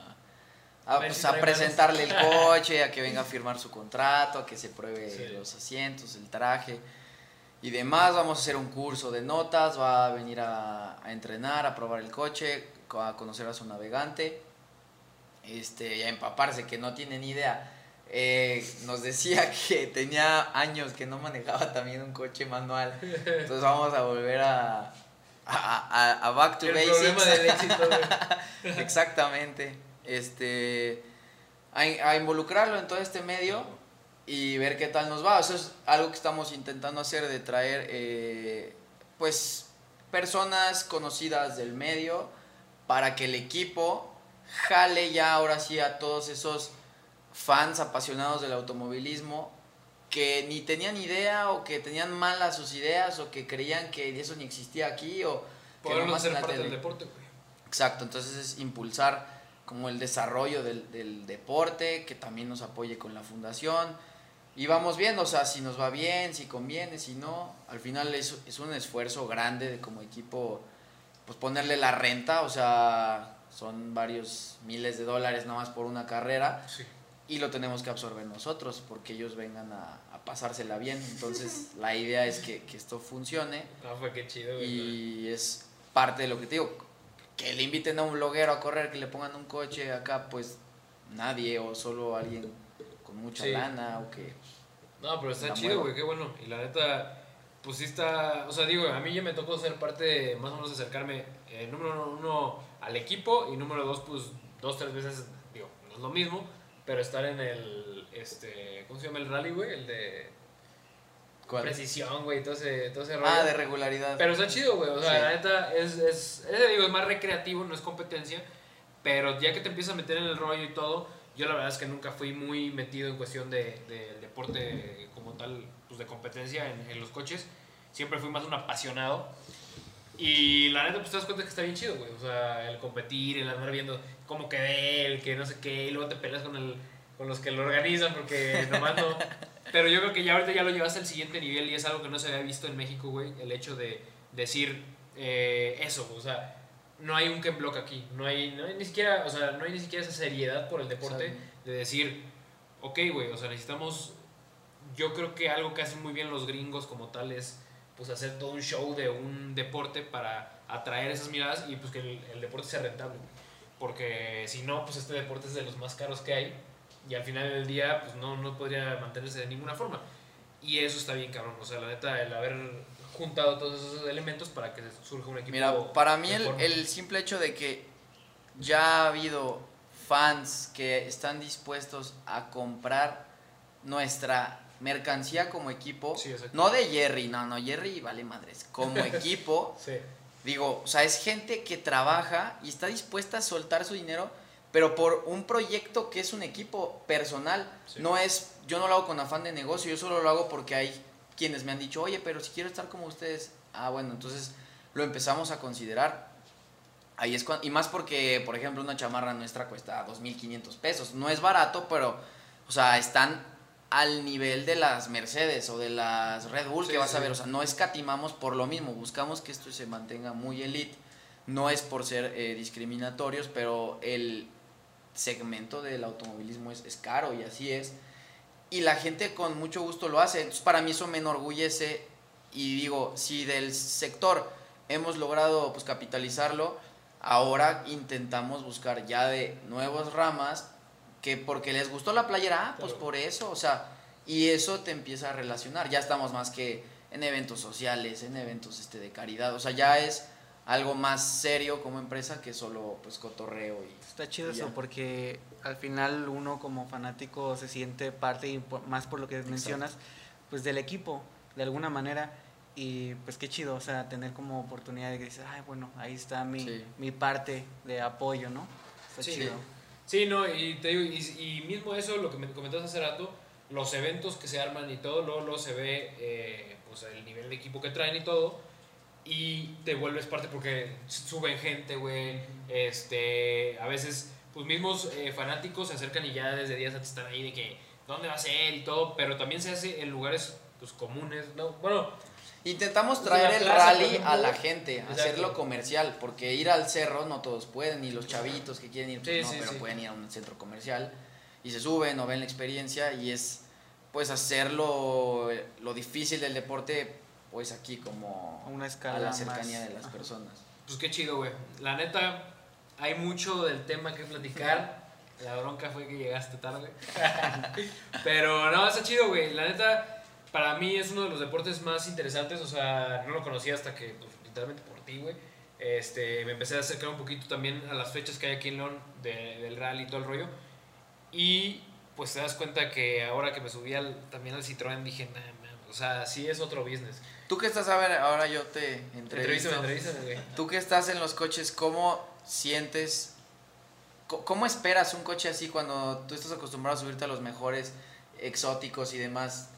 a, A ver pues, si a trae presentarle el coche, a que venga a firmar su contrato, a que se pruebe Sí. los asientos, el traje y demás. Vamos a hacer un curso de notas. Va a venir a, a entrenar, a probar el coche, a conocer a su navegante este, y a empaparse, que no tiene ni idea. Eh, nos decía que tenía años que no manejaba también un coche manual. Entonces vamos a volver a, a, a- a back to El basics. problema del éxito, güey. Exactamente. Este, a, a involucrarlo en todo este medio y ver qué tal nos va. Eso es algo que estamos intentando hacer, de traer, eh, pues, personas conocidas del medio para que el equipo jale ya ahora sí a todos esos fans apasionados del automovilismo que ni tenían idea o que tenían malas sus ideas o que creían que eso ni existía aquí o que nomás hacer parte del deporte, güey. Exacto, entonces es impulsar como el desarrollo del, del deporte, que también nos apoye con la fundación. Y vamos viendo, o sea, si nos va bien, si conviene, si no. Al final es, es un esfuerzo grande de como equipo, pues ponerle la renta, o sea, son varios miles de dólares nada más por una carrera Sí. Y lo tenemos que absorber nosotros porque ellos vengan a, a pasársela bien. Entonces la idea es que, que esto funcione No, fue que chido, güey. y es parte de lo que te digo. Que le inviten a un bloguero a correr, que le pongan un coche acá, pues nadie o solo alguien con mucha Sí. lana o que... No, pero está chido, güey, qué bueno. Y la neta, pues sí está. O sea, digo, a mí ya me tocó ser parte de más o menos acercarme, eh, número uno, al equipo y número dos, pues dos, tres veces, digo, no es lo mismo, pero estar en el. este ¿Cómo se llama el rally, güey? El de ¿Cuál? precisión, güey, todo ese, todo ese rollo. Ah, de regularidad. Pero está chido, güey. O sea, Sí. la neta es, es, es, digo, es más recreativo, no es competencia. Pero ya que te empiezas a meter en el rollo y todo, yo la verdad es que nunca fui muy metido en cuestión de, del deporte como tal, pues de competencia en, en los coches. Siempre fui más un apasionado. Y la neta, pues te das cuenta que está bien chido, güey. O sea, el competir, el andar viendo cómo quedé, el que no sé qué, y luego te peleas con, el, con los que lo organizan porque nomás no. Pero yo creo que ya ahorita ya lo llevaste al siguiente nivel y es algo que no se había visto en México, güey. El hecho de decir eh, eso, o sea, no hay un Ken Block aquí. No hay, no hay ni siquiera, o sea, no hay ni siquiera esa seriedad por el deporte de decir, ok, güey, o sea, necesitamos. Yo creo que algo que hacen muy bien los gringos como tal es pues hacer todo un show de un deporte para atraer esas miradas y pues que el, el deporte sea rentable. Porque si no, pues este deporte es de los más caros que hay y al final del día pues no, no podría mantenerse de ninguna forma. Y eso está bien cabrón, o sea, la neta, el haber juntado todos esos elementos para que surja un equipo. Mira, para mí el, el simple hecho de que ya ha habido fans que están dispuestos a comprar nuestra mercancía como equipo, Sí, no de Jerry, no, no, Jerry vale madres, como equipo, Sí, digo, o sea, es gente que trabaja y está dispuesta a soltar su dinero, pero por un proyecto que es un equipo personal, Sí. no es, yo no lo hago con afán de negocio, yo solo lo hago porque hay quienes me han dicho, oye, pero si quiero estar como ustedes, ah, bueno, entonces lo empezamos a considerar. Ahí es cuando, y más porque, por ejemplo, una chamarra nuestra cuesta 2.500 pesos. No es barato, pero, o sea, están al nivel de las Mercedes o de las Red Bull Sí, que vas a sí. ver. O sea, no escatimamos por lo mismo. Buscamos que esto se mantenga muy elite. No es por ser eh, discriminatorios, pero el segmento del automovilismo es, es caro y así es. Y la gente con mucho gusto lo hace. Entonces, para mí eso me enorgullece y digo, si del sector hemos logrado pues capitalizarlo, ahora intentamos buscar ya de nuevas ramas que porque les gustó la playera, ah, pues Claro. por eso, o sea, y eso te empieza a relacionar. Ya estamos más que en eventos sociales, en eventos este de caridad, o sea, ya es algo más serio como empresa que solo pues cotorreo y Está chido Y eso porque al final uno como fanático se siente parte y por- más por lo que mencionas, pues del equipo, de alguna manera. Y pues qué chido, o sea, tener como oportunidad de que dices, ay, bueno, ahí está mi, Sí. mi parte de apoyo, ¿no? Está Sí. chido. Sí, no, y te digo, y, y mismo eso, lo que me comentaste hace rato, los eventos que se arman y todo, luego, luego se ve eh, pues el nivel de equipo que traen y todo, y te vuelves parte porque suben gente, güey, este, a veces, pues mismos eh, fanáticos se acercan y ya desde días antes están ahí de que, ¿dónde va a ser? y todo, pero también se hace en lugares, pues, comunes, ¿no? Bueno, Intentamos traer el plaza, rally a la gente, Exacto. hacerlo comercial, porque ir al cerro no todos pueden, ni los chavitos que quieren ir, pues Sí, no, sí, pero sí. pueden ir a un centro comercial y se suben o ven la experiencia y es pues hacerlo lo difícil del deporte pues aquí como A una escala a la más- cercanía de las ajá. personas. Pues qué chido, güey. La neta, hay mucho del tema que platicar. La bronca fue que llegaste tarde. Pero no, está chido, güey. La neta, para mí es uno de los deportes más interesantes. O sea, no lo conocía hasta que, pues, literalmente por ti, güey. Este, me empecé a acercar un poquito también a las fechas que hay aquí en León de- del rally y todo el rollo. Y pues te das cuenta que ahora que me subí al, también al Citroën dije, nah, man, o sea, sí es otro business. Tú que estás a ver, ahora yo te entrevisto. Entrevístame, güey. Tú que estás en los coches, ¿cómo sientes, cómo esperas un coche así cuando tú estás acostumbrado a subirte a los mejores exóticos y demás?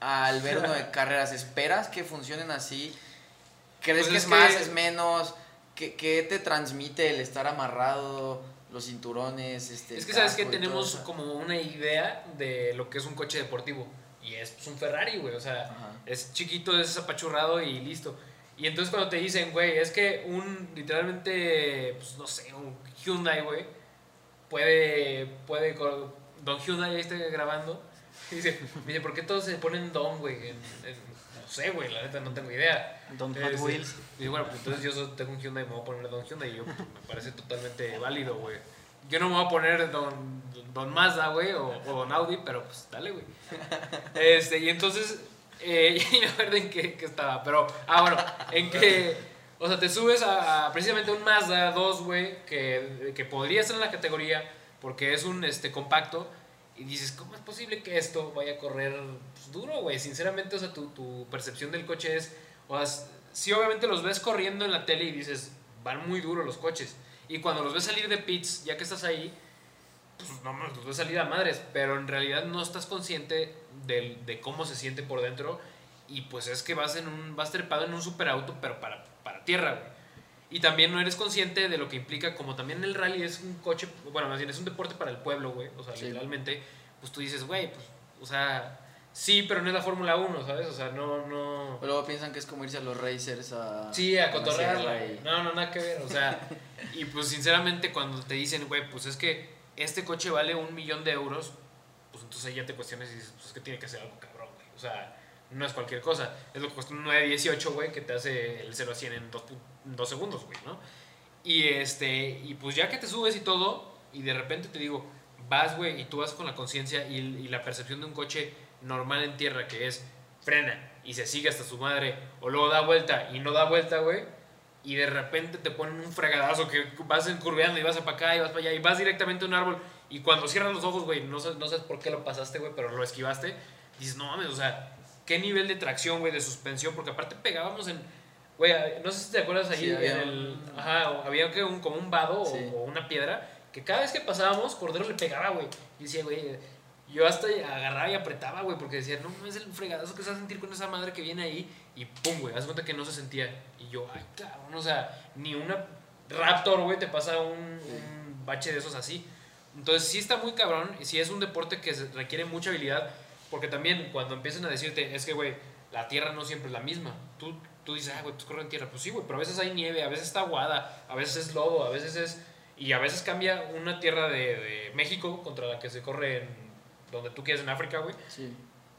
Al ver uno de carreras, ¿esperas que funcionen así? ¿Crees Pues que es más, es menos? ¿Qué, qué te transmite el estar amarrado, los cinturones? Este, Es que sabes que tenemos como una idea de lo que es un coche deportivo. Y es pues, un Ferrari, güey. O sea, Ajá. es chiquito, es apachurrado y listo. Y entonces cuando te dicen, güey, es que un, literalmente, pues no sé, un Hyundai, güey, puede, puede, Don Hyundai ahí esté grabando. Y dice, dice, ¿por qué todos se ponen Don, güey? En- en- no sé, güey, la neta no tengo idea. Don Hot Este, Wheels. Y bueno, pues entonces yo tengo un Hyundai y me voy a poner Don Hyundai y yo, pues, me parece totalmente válido, güey. Yo no me voy a poner Don, don Mazda, güey, o, o Don Audi, pero pues dale, güey. Este, y entonces, eh, ni me acuerdo en qué, qué estaba, pero, ah, bueno, en que, o sea, te subes a, a precisamente un Mazda 2, güey, que, que podría estar en la categoría porque es un este, compacto. Y dices, ¿cómo es posible que esto vaya a correr pues, duro, güey? Sinceramente, o sea, tu, tu percepción del coche es, o sea, sí obviamente los ves corriendo en la tele y dices, van muy duro los coches. Y cuando los ves salir de pits, ya que estás ahí, pues no los ves salir a madres, pero en realidad no estás consciente del- de cómo se siente por dentro. Y pues es que vas, en un, vas trepado en un superauto, pero para, para tierra, güey. Y también no eres consciente de lo que implica, como también el rally es un coche, bueno, más bien es un deporte para el pueblo, güey. O sea, Sí. literalmente, pues tú dices, güey, pues, o sea, sí, pero no es la Fórmula 1, ¿sabes? O sea, no, no. O luego piensan que es como irse a los racers a... Sí, a la cotorrearla. y- No, no, nada que ver. O sea, y pues sinceramente cuando te dicen, güey, pues es que este coche vale un millón de euros, pues entonces ahí ya te cuestionas y dices, pues es que tiene que ser algo cabrón, güey. O sea, no es cualquier cosa. Es lo que cuesta un 918, güey, que te hace el 0 a 100 en dos, pu- en dos segundos, güey, ¿no? Y este, y pues ya que te subes y todo, y de repente te digo, vas, güey, y tú vas con la conciencia y, la percepción de un coche normal en tierra, que es frena y se sigue hasta su madre, o luego da vuelta y no da vuelta, güey, y de repente te ponen un fregadazo que vas encurveando y vas para acá y vas para allá y vas directamente a un árbol, y cuando cierras los ojos, güey, no, no sabes por qué lo pasaste, güey, pero lo esquivaste, dices, no mames, o sea, qué nivel de tracción, güey, de suspensión, porque aparte pegábamos en, güey, no sé si te acuerdas ahí Sí, había en el, un- ajá, o había que un, como un vado o- Sí. o, una piedra, que cada vez que pasábamos, Cordero le pegaba, güey, y decía, güey, yo hasta agarraba y apretaba, güey, porque decía, no, es el fregadazo que se va a sentir con esa madre que viene ahí, y pum, güey, haz cuenta que no se sentía, y yo, ay, cabrón, o sea, ni una Raptor, güey, te pasa un, un bache de esos así. Entonces sí está muy cabrón y sí es un deporte que requiere mucha habilidad porque también cuando empiezan a decirte, es que, güey, la tierra no siempre es la misma. Tú, tú dices, ah, güey, pues corre en tierra. Pues sí, güey, pero a veces hay nieve, a veces está aguada, a veces es lodo, a veces es... Y a veces cambia una tierra de, de México contra la que se corre en donde tú quieras en África, güey. Sí.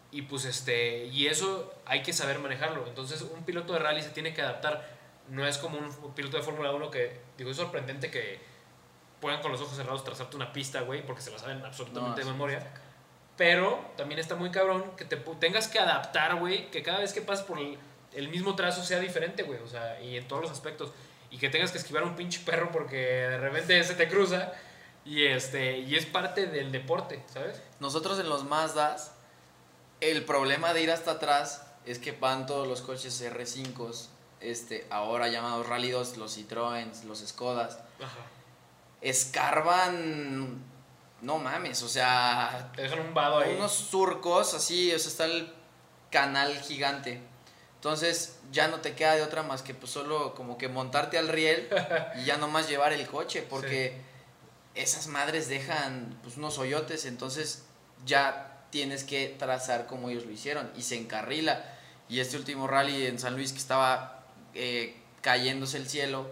Y pues este, y eso hay que saber manejarlo. Entonces, un piloto de rally se tiene que adaptar. No es como un piloto de Fórmula 1 que, digo, es sorprendente que puedan con los ojos cerrados trazarte una pista, güey, porque se la saben absolutamente No, de memoria. Pero también está muy cabrón que te tengas que adaptar, güey, que cada vez que pases por el, el mismo trazo sea diferente, güey, o sea, y en todos los aspectos. Y que tengas que esquivar a un pinche perro porque de repente se te cruza. Y, este, y es parte del deporte, ¿sabes? Nosotros en los Mazdas, el problema de ir hasta atrás es que van todos los coches R5, este, ahora llamados Rally 2, los Citroën, los Skodas, Ajá. escarban, no mames, o sea, Te dejan un vado ahí. unos surcos así, o sea, está el canal gigante. Entonces ya no te queda de otra más que pues solo como que montarte al riel y ya nomás llevar el coche, porque esas madres dejan pues unos hoyotes, entonces ya tienes que trazar como ellos lo hicieron. Y se encarrila. Y este último rally en San Luis que estaba eh, cayéndose el cielo,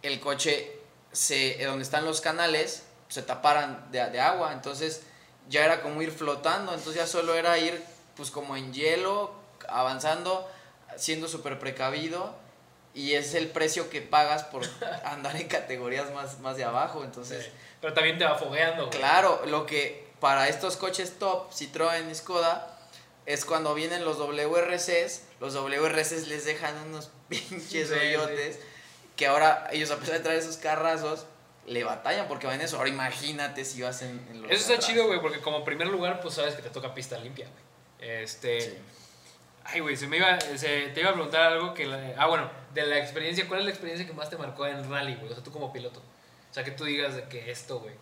el coche se, eh, donde están los canales se taparan de, de agua, entonces ya era como ir flotando, entonces ya solo era ir pues como en hielo, avanzando, siendo súper precavido y es el precio que pagas por andar en categorías más, más de abajo, entonces... Sí. Pero también te va fogueando. güey. Claro, lo que para estos coches top, Citroën y Skoda, es cuando vienen los WRCs, los WRCs les dejan unos pinches Sí, hoyotes, que ahora ellos a pesar de traer esos carrazos, le batallan porque van eso. Ahora imagínate si vas en, en los Eso está atrás. chido, güey, porque como primer lugar, pues sabes que te toca pista limpia, güey. Este. Ay, güey, se me iba, se- te iba a preguntar algo que. la- ah, bueno, de la experiencia, ¿cuál es la experiencia que más te marcó en rally, güey? O sea, tú como piloto. O sea, que tú digas de que esto, güey.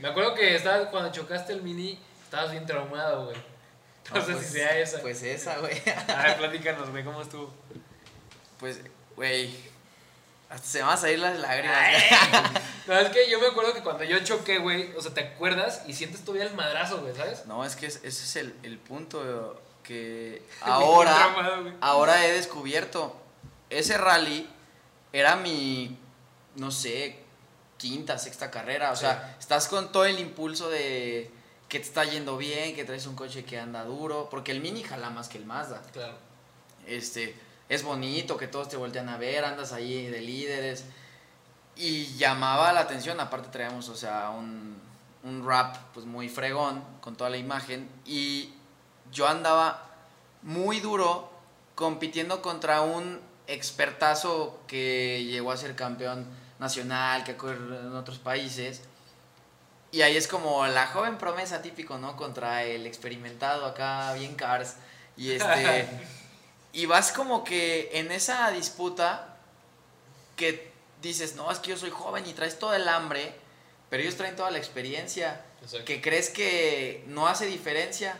Me acuerdo que estabas, cuando chocaste el mini, estabas bien traumado, güey. No, No, sé pues- si sea esa. Pues esa, güey. A ver, platícanos, güey, ¿cómo estuvo? Pues, güey, hasta se me van a salir las lágrimas. No, es que yo me acuerdo que cuando yo choqué, güey, o sea, te acuerdas y sientes todavía el madrazo, güey, ¿sabes? No, es que es- ese es el, el punto que ahora... ahora he descubierto, ese rally era mi, no sé, quinta, sexta carrera. O Sí. sea, estás con todo el impulso de que te está yendo bien, que traes un coche que anda duro, porque el Mini jala más que el Mazda. Claro. Este, es bonito que todos te voltean a ver, andas ahí de líderes. Y llamaba la atención, aparte traíamos, o sea, un, un rap pues muy fregón con toda la imagen. Y yo andaba muy duro compitiendo contra un expertazo que llegó a ser campeón nacional, que corre en otros países. Y ahí es como la joven promesa típico, ¿no? Contra el experimentado acá, bien cars. Y este... Y vas como que en esa disputa que dices, no, es que yo soy joven y traes todo el hambre, pero ellos traen toda la experiencia, Exacto. que crees que no hace diferencia.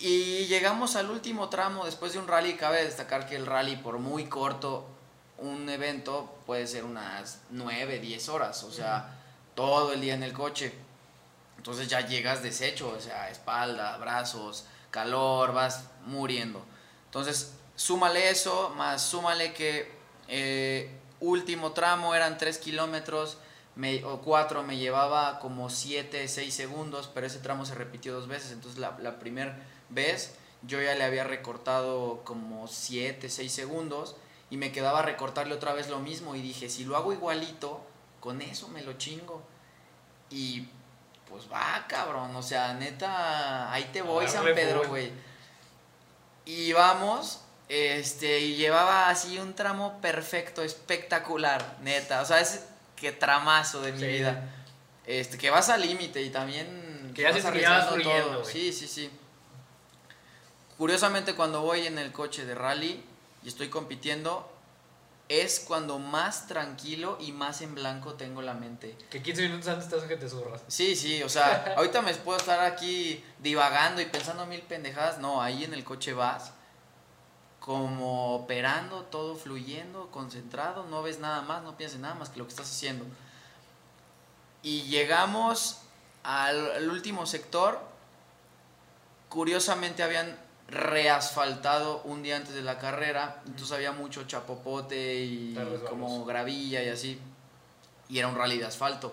Y llegamos al último tramo después de un rally, cabe destacar que el rally por muy corto, un evento puede ser unas 9, 10 horas, o sea, todo el día en el coche. Entonces ya llegas deshecho, o sea, espalda, brazos, calor, vas muriendo. Entonces, súmale eso, más súmale que eh, último tramo eran 3 kilómetros me- o 4, me llevaba como 7, 6 segundos, pero ese tramo se repitió dos veces. Entonces, la, la primera vez yo ya le había recortado como 7, 6 segundos y me quedaba recortarle otra vez lo mismo. Y dije, si lo hago igualito, con eso me lo chingo. Y pues va, cabrón. O sea, neta, ahí te voy, San Pedro, güey. Y vamos, este, y llevaba así un tramo perfecto, espectacular, neta. O sea, es que tramazo de mi Sí. vida. Este, que vas al límite y también Que ya fluyendo, todo. Sí, sí, sí. Curiosamente, cuando voy en el coche de rally y estoy compitiendo, es cuando más tranquilo y más en blanco tengo la mente. Que 15 minutos antes te hace que te zurras. Sí, sí, o sea, ahorita me puedo estar aquí divagando y pensando mil pendejadas. No, ahí en el coche vas como operando, todo fluyendo, concentrado, no ves nada más, no piensas en nada más que lo que estás haciendo. Y llegamos al, al último sector, curiosamente habían reasfaltado un día antes de la carrera, entonces había mucho chapopote y como gravilla y así, y era un rally de asfalto.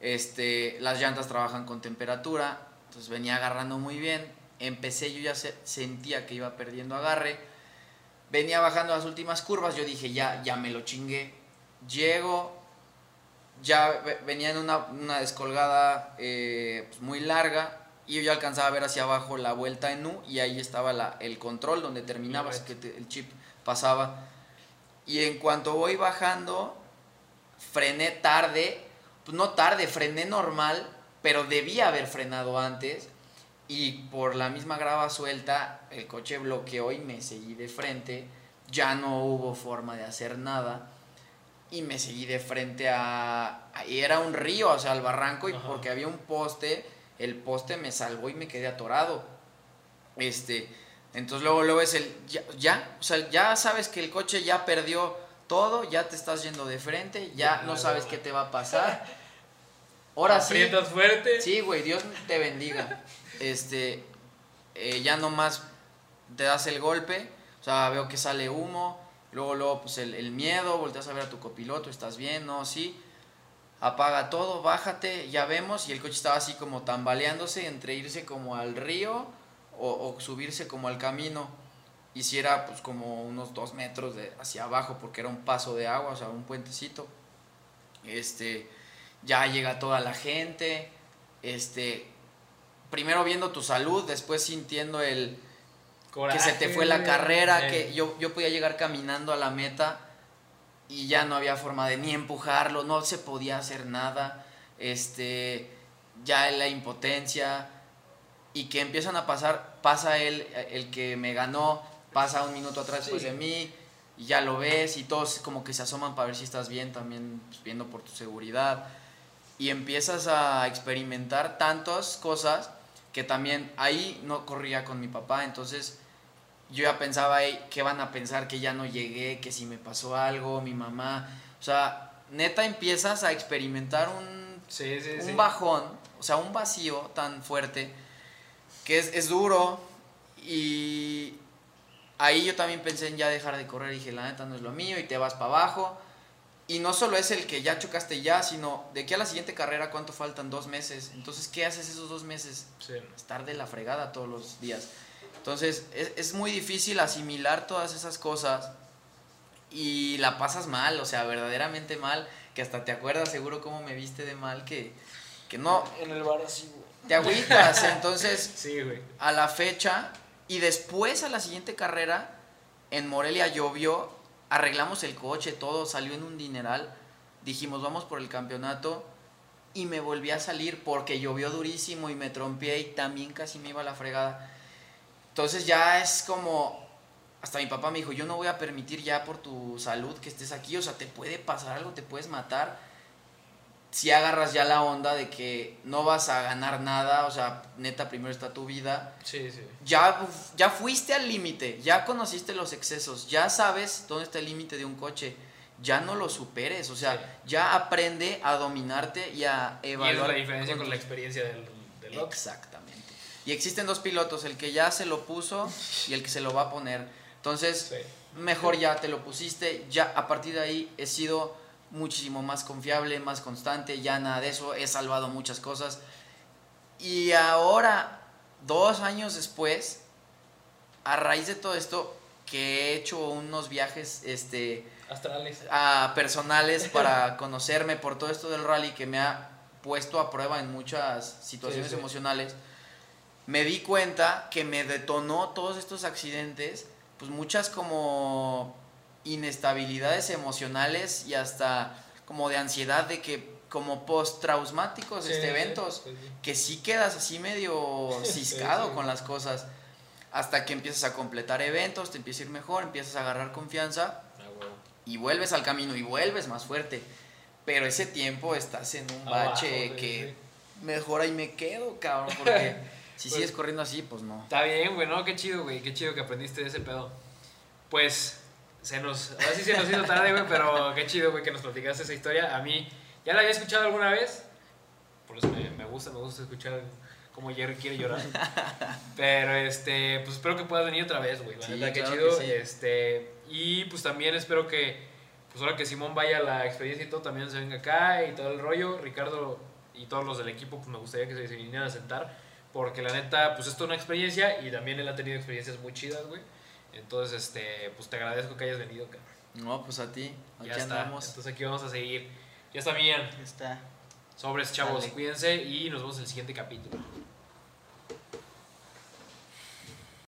Este, las llantas trabajan con temperatura, entonces venía agarrando muy bien. Empecé, yo ya se- sentía que iba perdiendo agarre. Venía bajando las últimas curvas, yo dije, ya, ya me lo chingué. Llego, ya ve- venía en una, una descolgada eh, pues, muy larga y yo ya alcanzaba a ver hacia abajo la vuelta en U y ahí estaba la, el control donde terminabas, Right. que te- el chip pasaba. Y en cuanto voy bajando, frené tarde, pues no tarde, frené normal, pero debía haber frenado antes. Y por la misma grava suelta, el coche bloqueó y me seguí de frente. Ya no hubo forma de hacer nada. Y me seguí de frente a... Y era un río, o sea, al barranco. Y Ajá. porque había un poste, el poste me salvó y me quedé atorado. Este, entonces luego, luego es el... Ya, ya, o sea, ya sabes que el coche ya perdió todo, ya te estás yendo de frente, ya no Claro. sabes qué te va a pasar. Ahora sí. Fuerte. Sí, güey, Dios te bendiga. Este, eh, ya nomás te das el golpe, o sea, veo que sale humo, luego, luego, pues el, el miedo, volteas a ver a tu copiloto, estás bien, no, sí, apaga todo, bájate, ya vemos, y el coche estaba así como tambaleándose entre irse como al río o, o subirse como al camino. Y si pues como unos dos metros de hacia abajo, porque era un paso de agua, o sea, un puentecito. Este, ya llega toda la gente, este, primero viendo tu salud, después sintiendo el que se te fue la carrera, Eh, que yo, yo podía llegar caminando a la meta y ya no había forma de ni empujarlo, no se podía hacer nada, este, ya la impotencia y que empiezan a pasar, pasa él, el que me ganó, pasa un minuto atrás después Sí. de mí y ya lo ves y todos como que se asoman para ver si estás bien, también pues, viendo por tu seguridad y empiezas a experimentar tantas cosas que también ahí no corría con mi papá, entonces yo ya pensaba, "Ey, ¿qué van a pensar? Que ya no llegué, que si me pasó algo, mi mamá, o sea, neta empiezas a experimentar un, Sí, sí, un sí. bajón, o sea, un vacío tan fuerte que es, es duro y ahí yo también pensé en ya dejar de correr, dije, la neta no es lo mío y te vas para abajo. Y no solo es el que ya chocaste ya, sino de aquí a la siguiente carrera, ¿cuánto faltan? Dos meses. Entonces, ¿qué haces esos dos meses? Estar de la fregada todos los días. Entonces, es, es muy difícil asimilar todas esas cosas y la pasas mal, o sea, verdaderamente mal, que hasta te acuerdas seguro cómo me viste de mal, que, que no, En el bar así, güey. te agüitas. Entonces, Sí, güey. a la fecha y después a la siguiente carrera en Morelia llovió, arreglamos el coche, todo salió en un dineral, dijimos vamos por el campeonato y me volví a salir porque llovió durísimo y me trompeé y también casi me iba a la fregada. Entonces ya es como, hasta mi papá me dijo, yo no voy a permitir ya por tu salud que estés aquí, o sea, te puede pasar algo, te puedes matar. Si agarras ya la onda de que no vas a ganar nada, o sea, neta, primero está tu vida Sí, sí. ya, ya fuiste al límite, ya conociste los excesos, ya sabes dónde está el límite de un coche, ya no lo superes, o sea, Sí. ya aprende a dominarte y a Y es evaluar. la diferencia con la experiencia del, del otro. Exactamente. Y existen dos pilotos, el que ya se lo puso y el que se lo va a poner. Entonces, Sí. mejor ya te lo pusiste, ya a partir de ahí he sido muchísimo más confiable, más constante, ya nada de eso, he salvado muchas cosas. Y ahora, dos años después, a raíz de todo esto, que he hecho unos viajes este, Astrales. a personales para conocerme por todo esto del rally que me ha puesto a prueba en muchas situaciones Sí, sí. emocionales, me di cuenta que me detonó todos estos accidentes, pues muchas como inestabilidades emocionales y hasta como de ansiedad de que como post-traumáticos Sí, este, eventos sí, sí. que sí quedas así medio ciscado con las cosas hasta que empiezas a completar eventos, te empieza a ir mejor, empiezas a agarrar confianza Ah, y vuelves al camino y vuelves más fuerte. Pero ese tiempo estás en un Abajo, bache que mejor ahí me quedo, cabrón, porque si Pues- sigues corriendo así, pues no. Está bien, güey, no, qué chido, güey, qué chido que aprendiste de ese pedo. pues se nos, ahora sí se nos hizo tarde, güey, pero qué chido, güey, que nos platicaste esa historia. A mí, ya la había escuchado alguna vez, por eso me, me gusta, me gusta escuchar como Jerry quiere llorar. Pero este, pues espero que puedas venir otra vez, güey. La Sí, qué chido. que sí. Este, y pues también espero que, pues ahora que Simón vaya a la experiencia y todo, también se venga acá y todo el rollo. Ricardo y todos los del equipo, pues me gustaría que se vinieran a sentar. Porque la neta, pues esto es una experiencia y también él ha tenido experiencias muy chidas, güey. Entonces, este, pues te agradezco que hayas venido, cabrón. No, pues a ti. Aquí Ya está. andamos. Entonces aquí vamos a seguir. Ya está bien. Ya está. Sobres, chavos. Dale. Cuídense y nos vemos en el siguiente capítulo.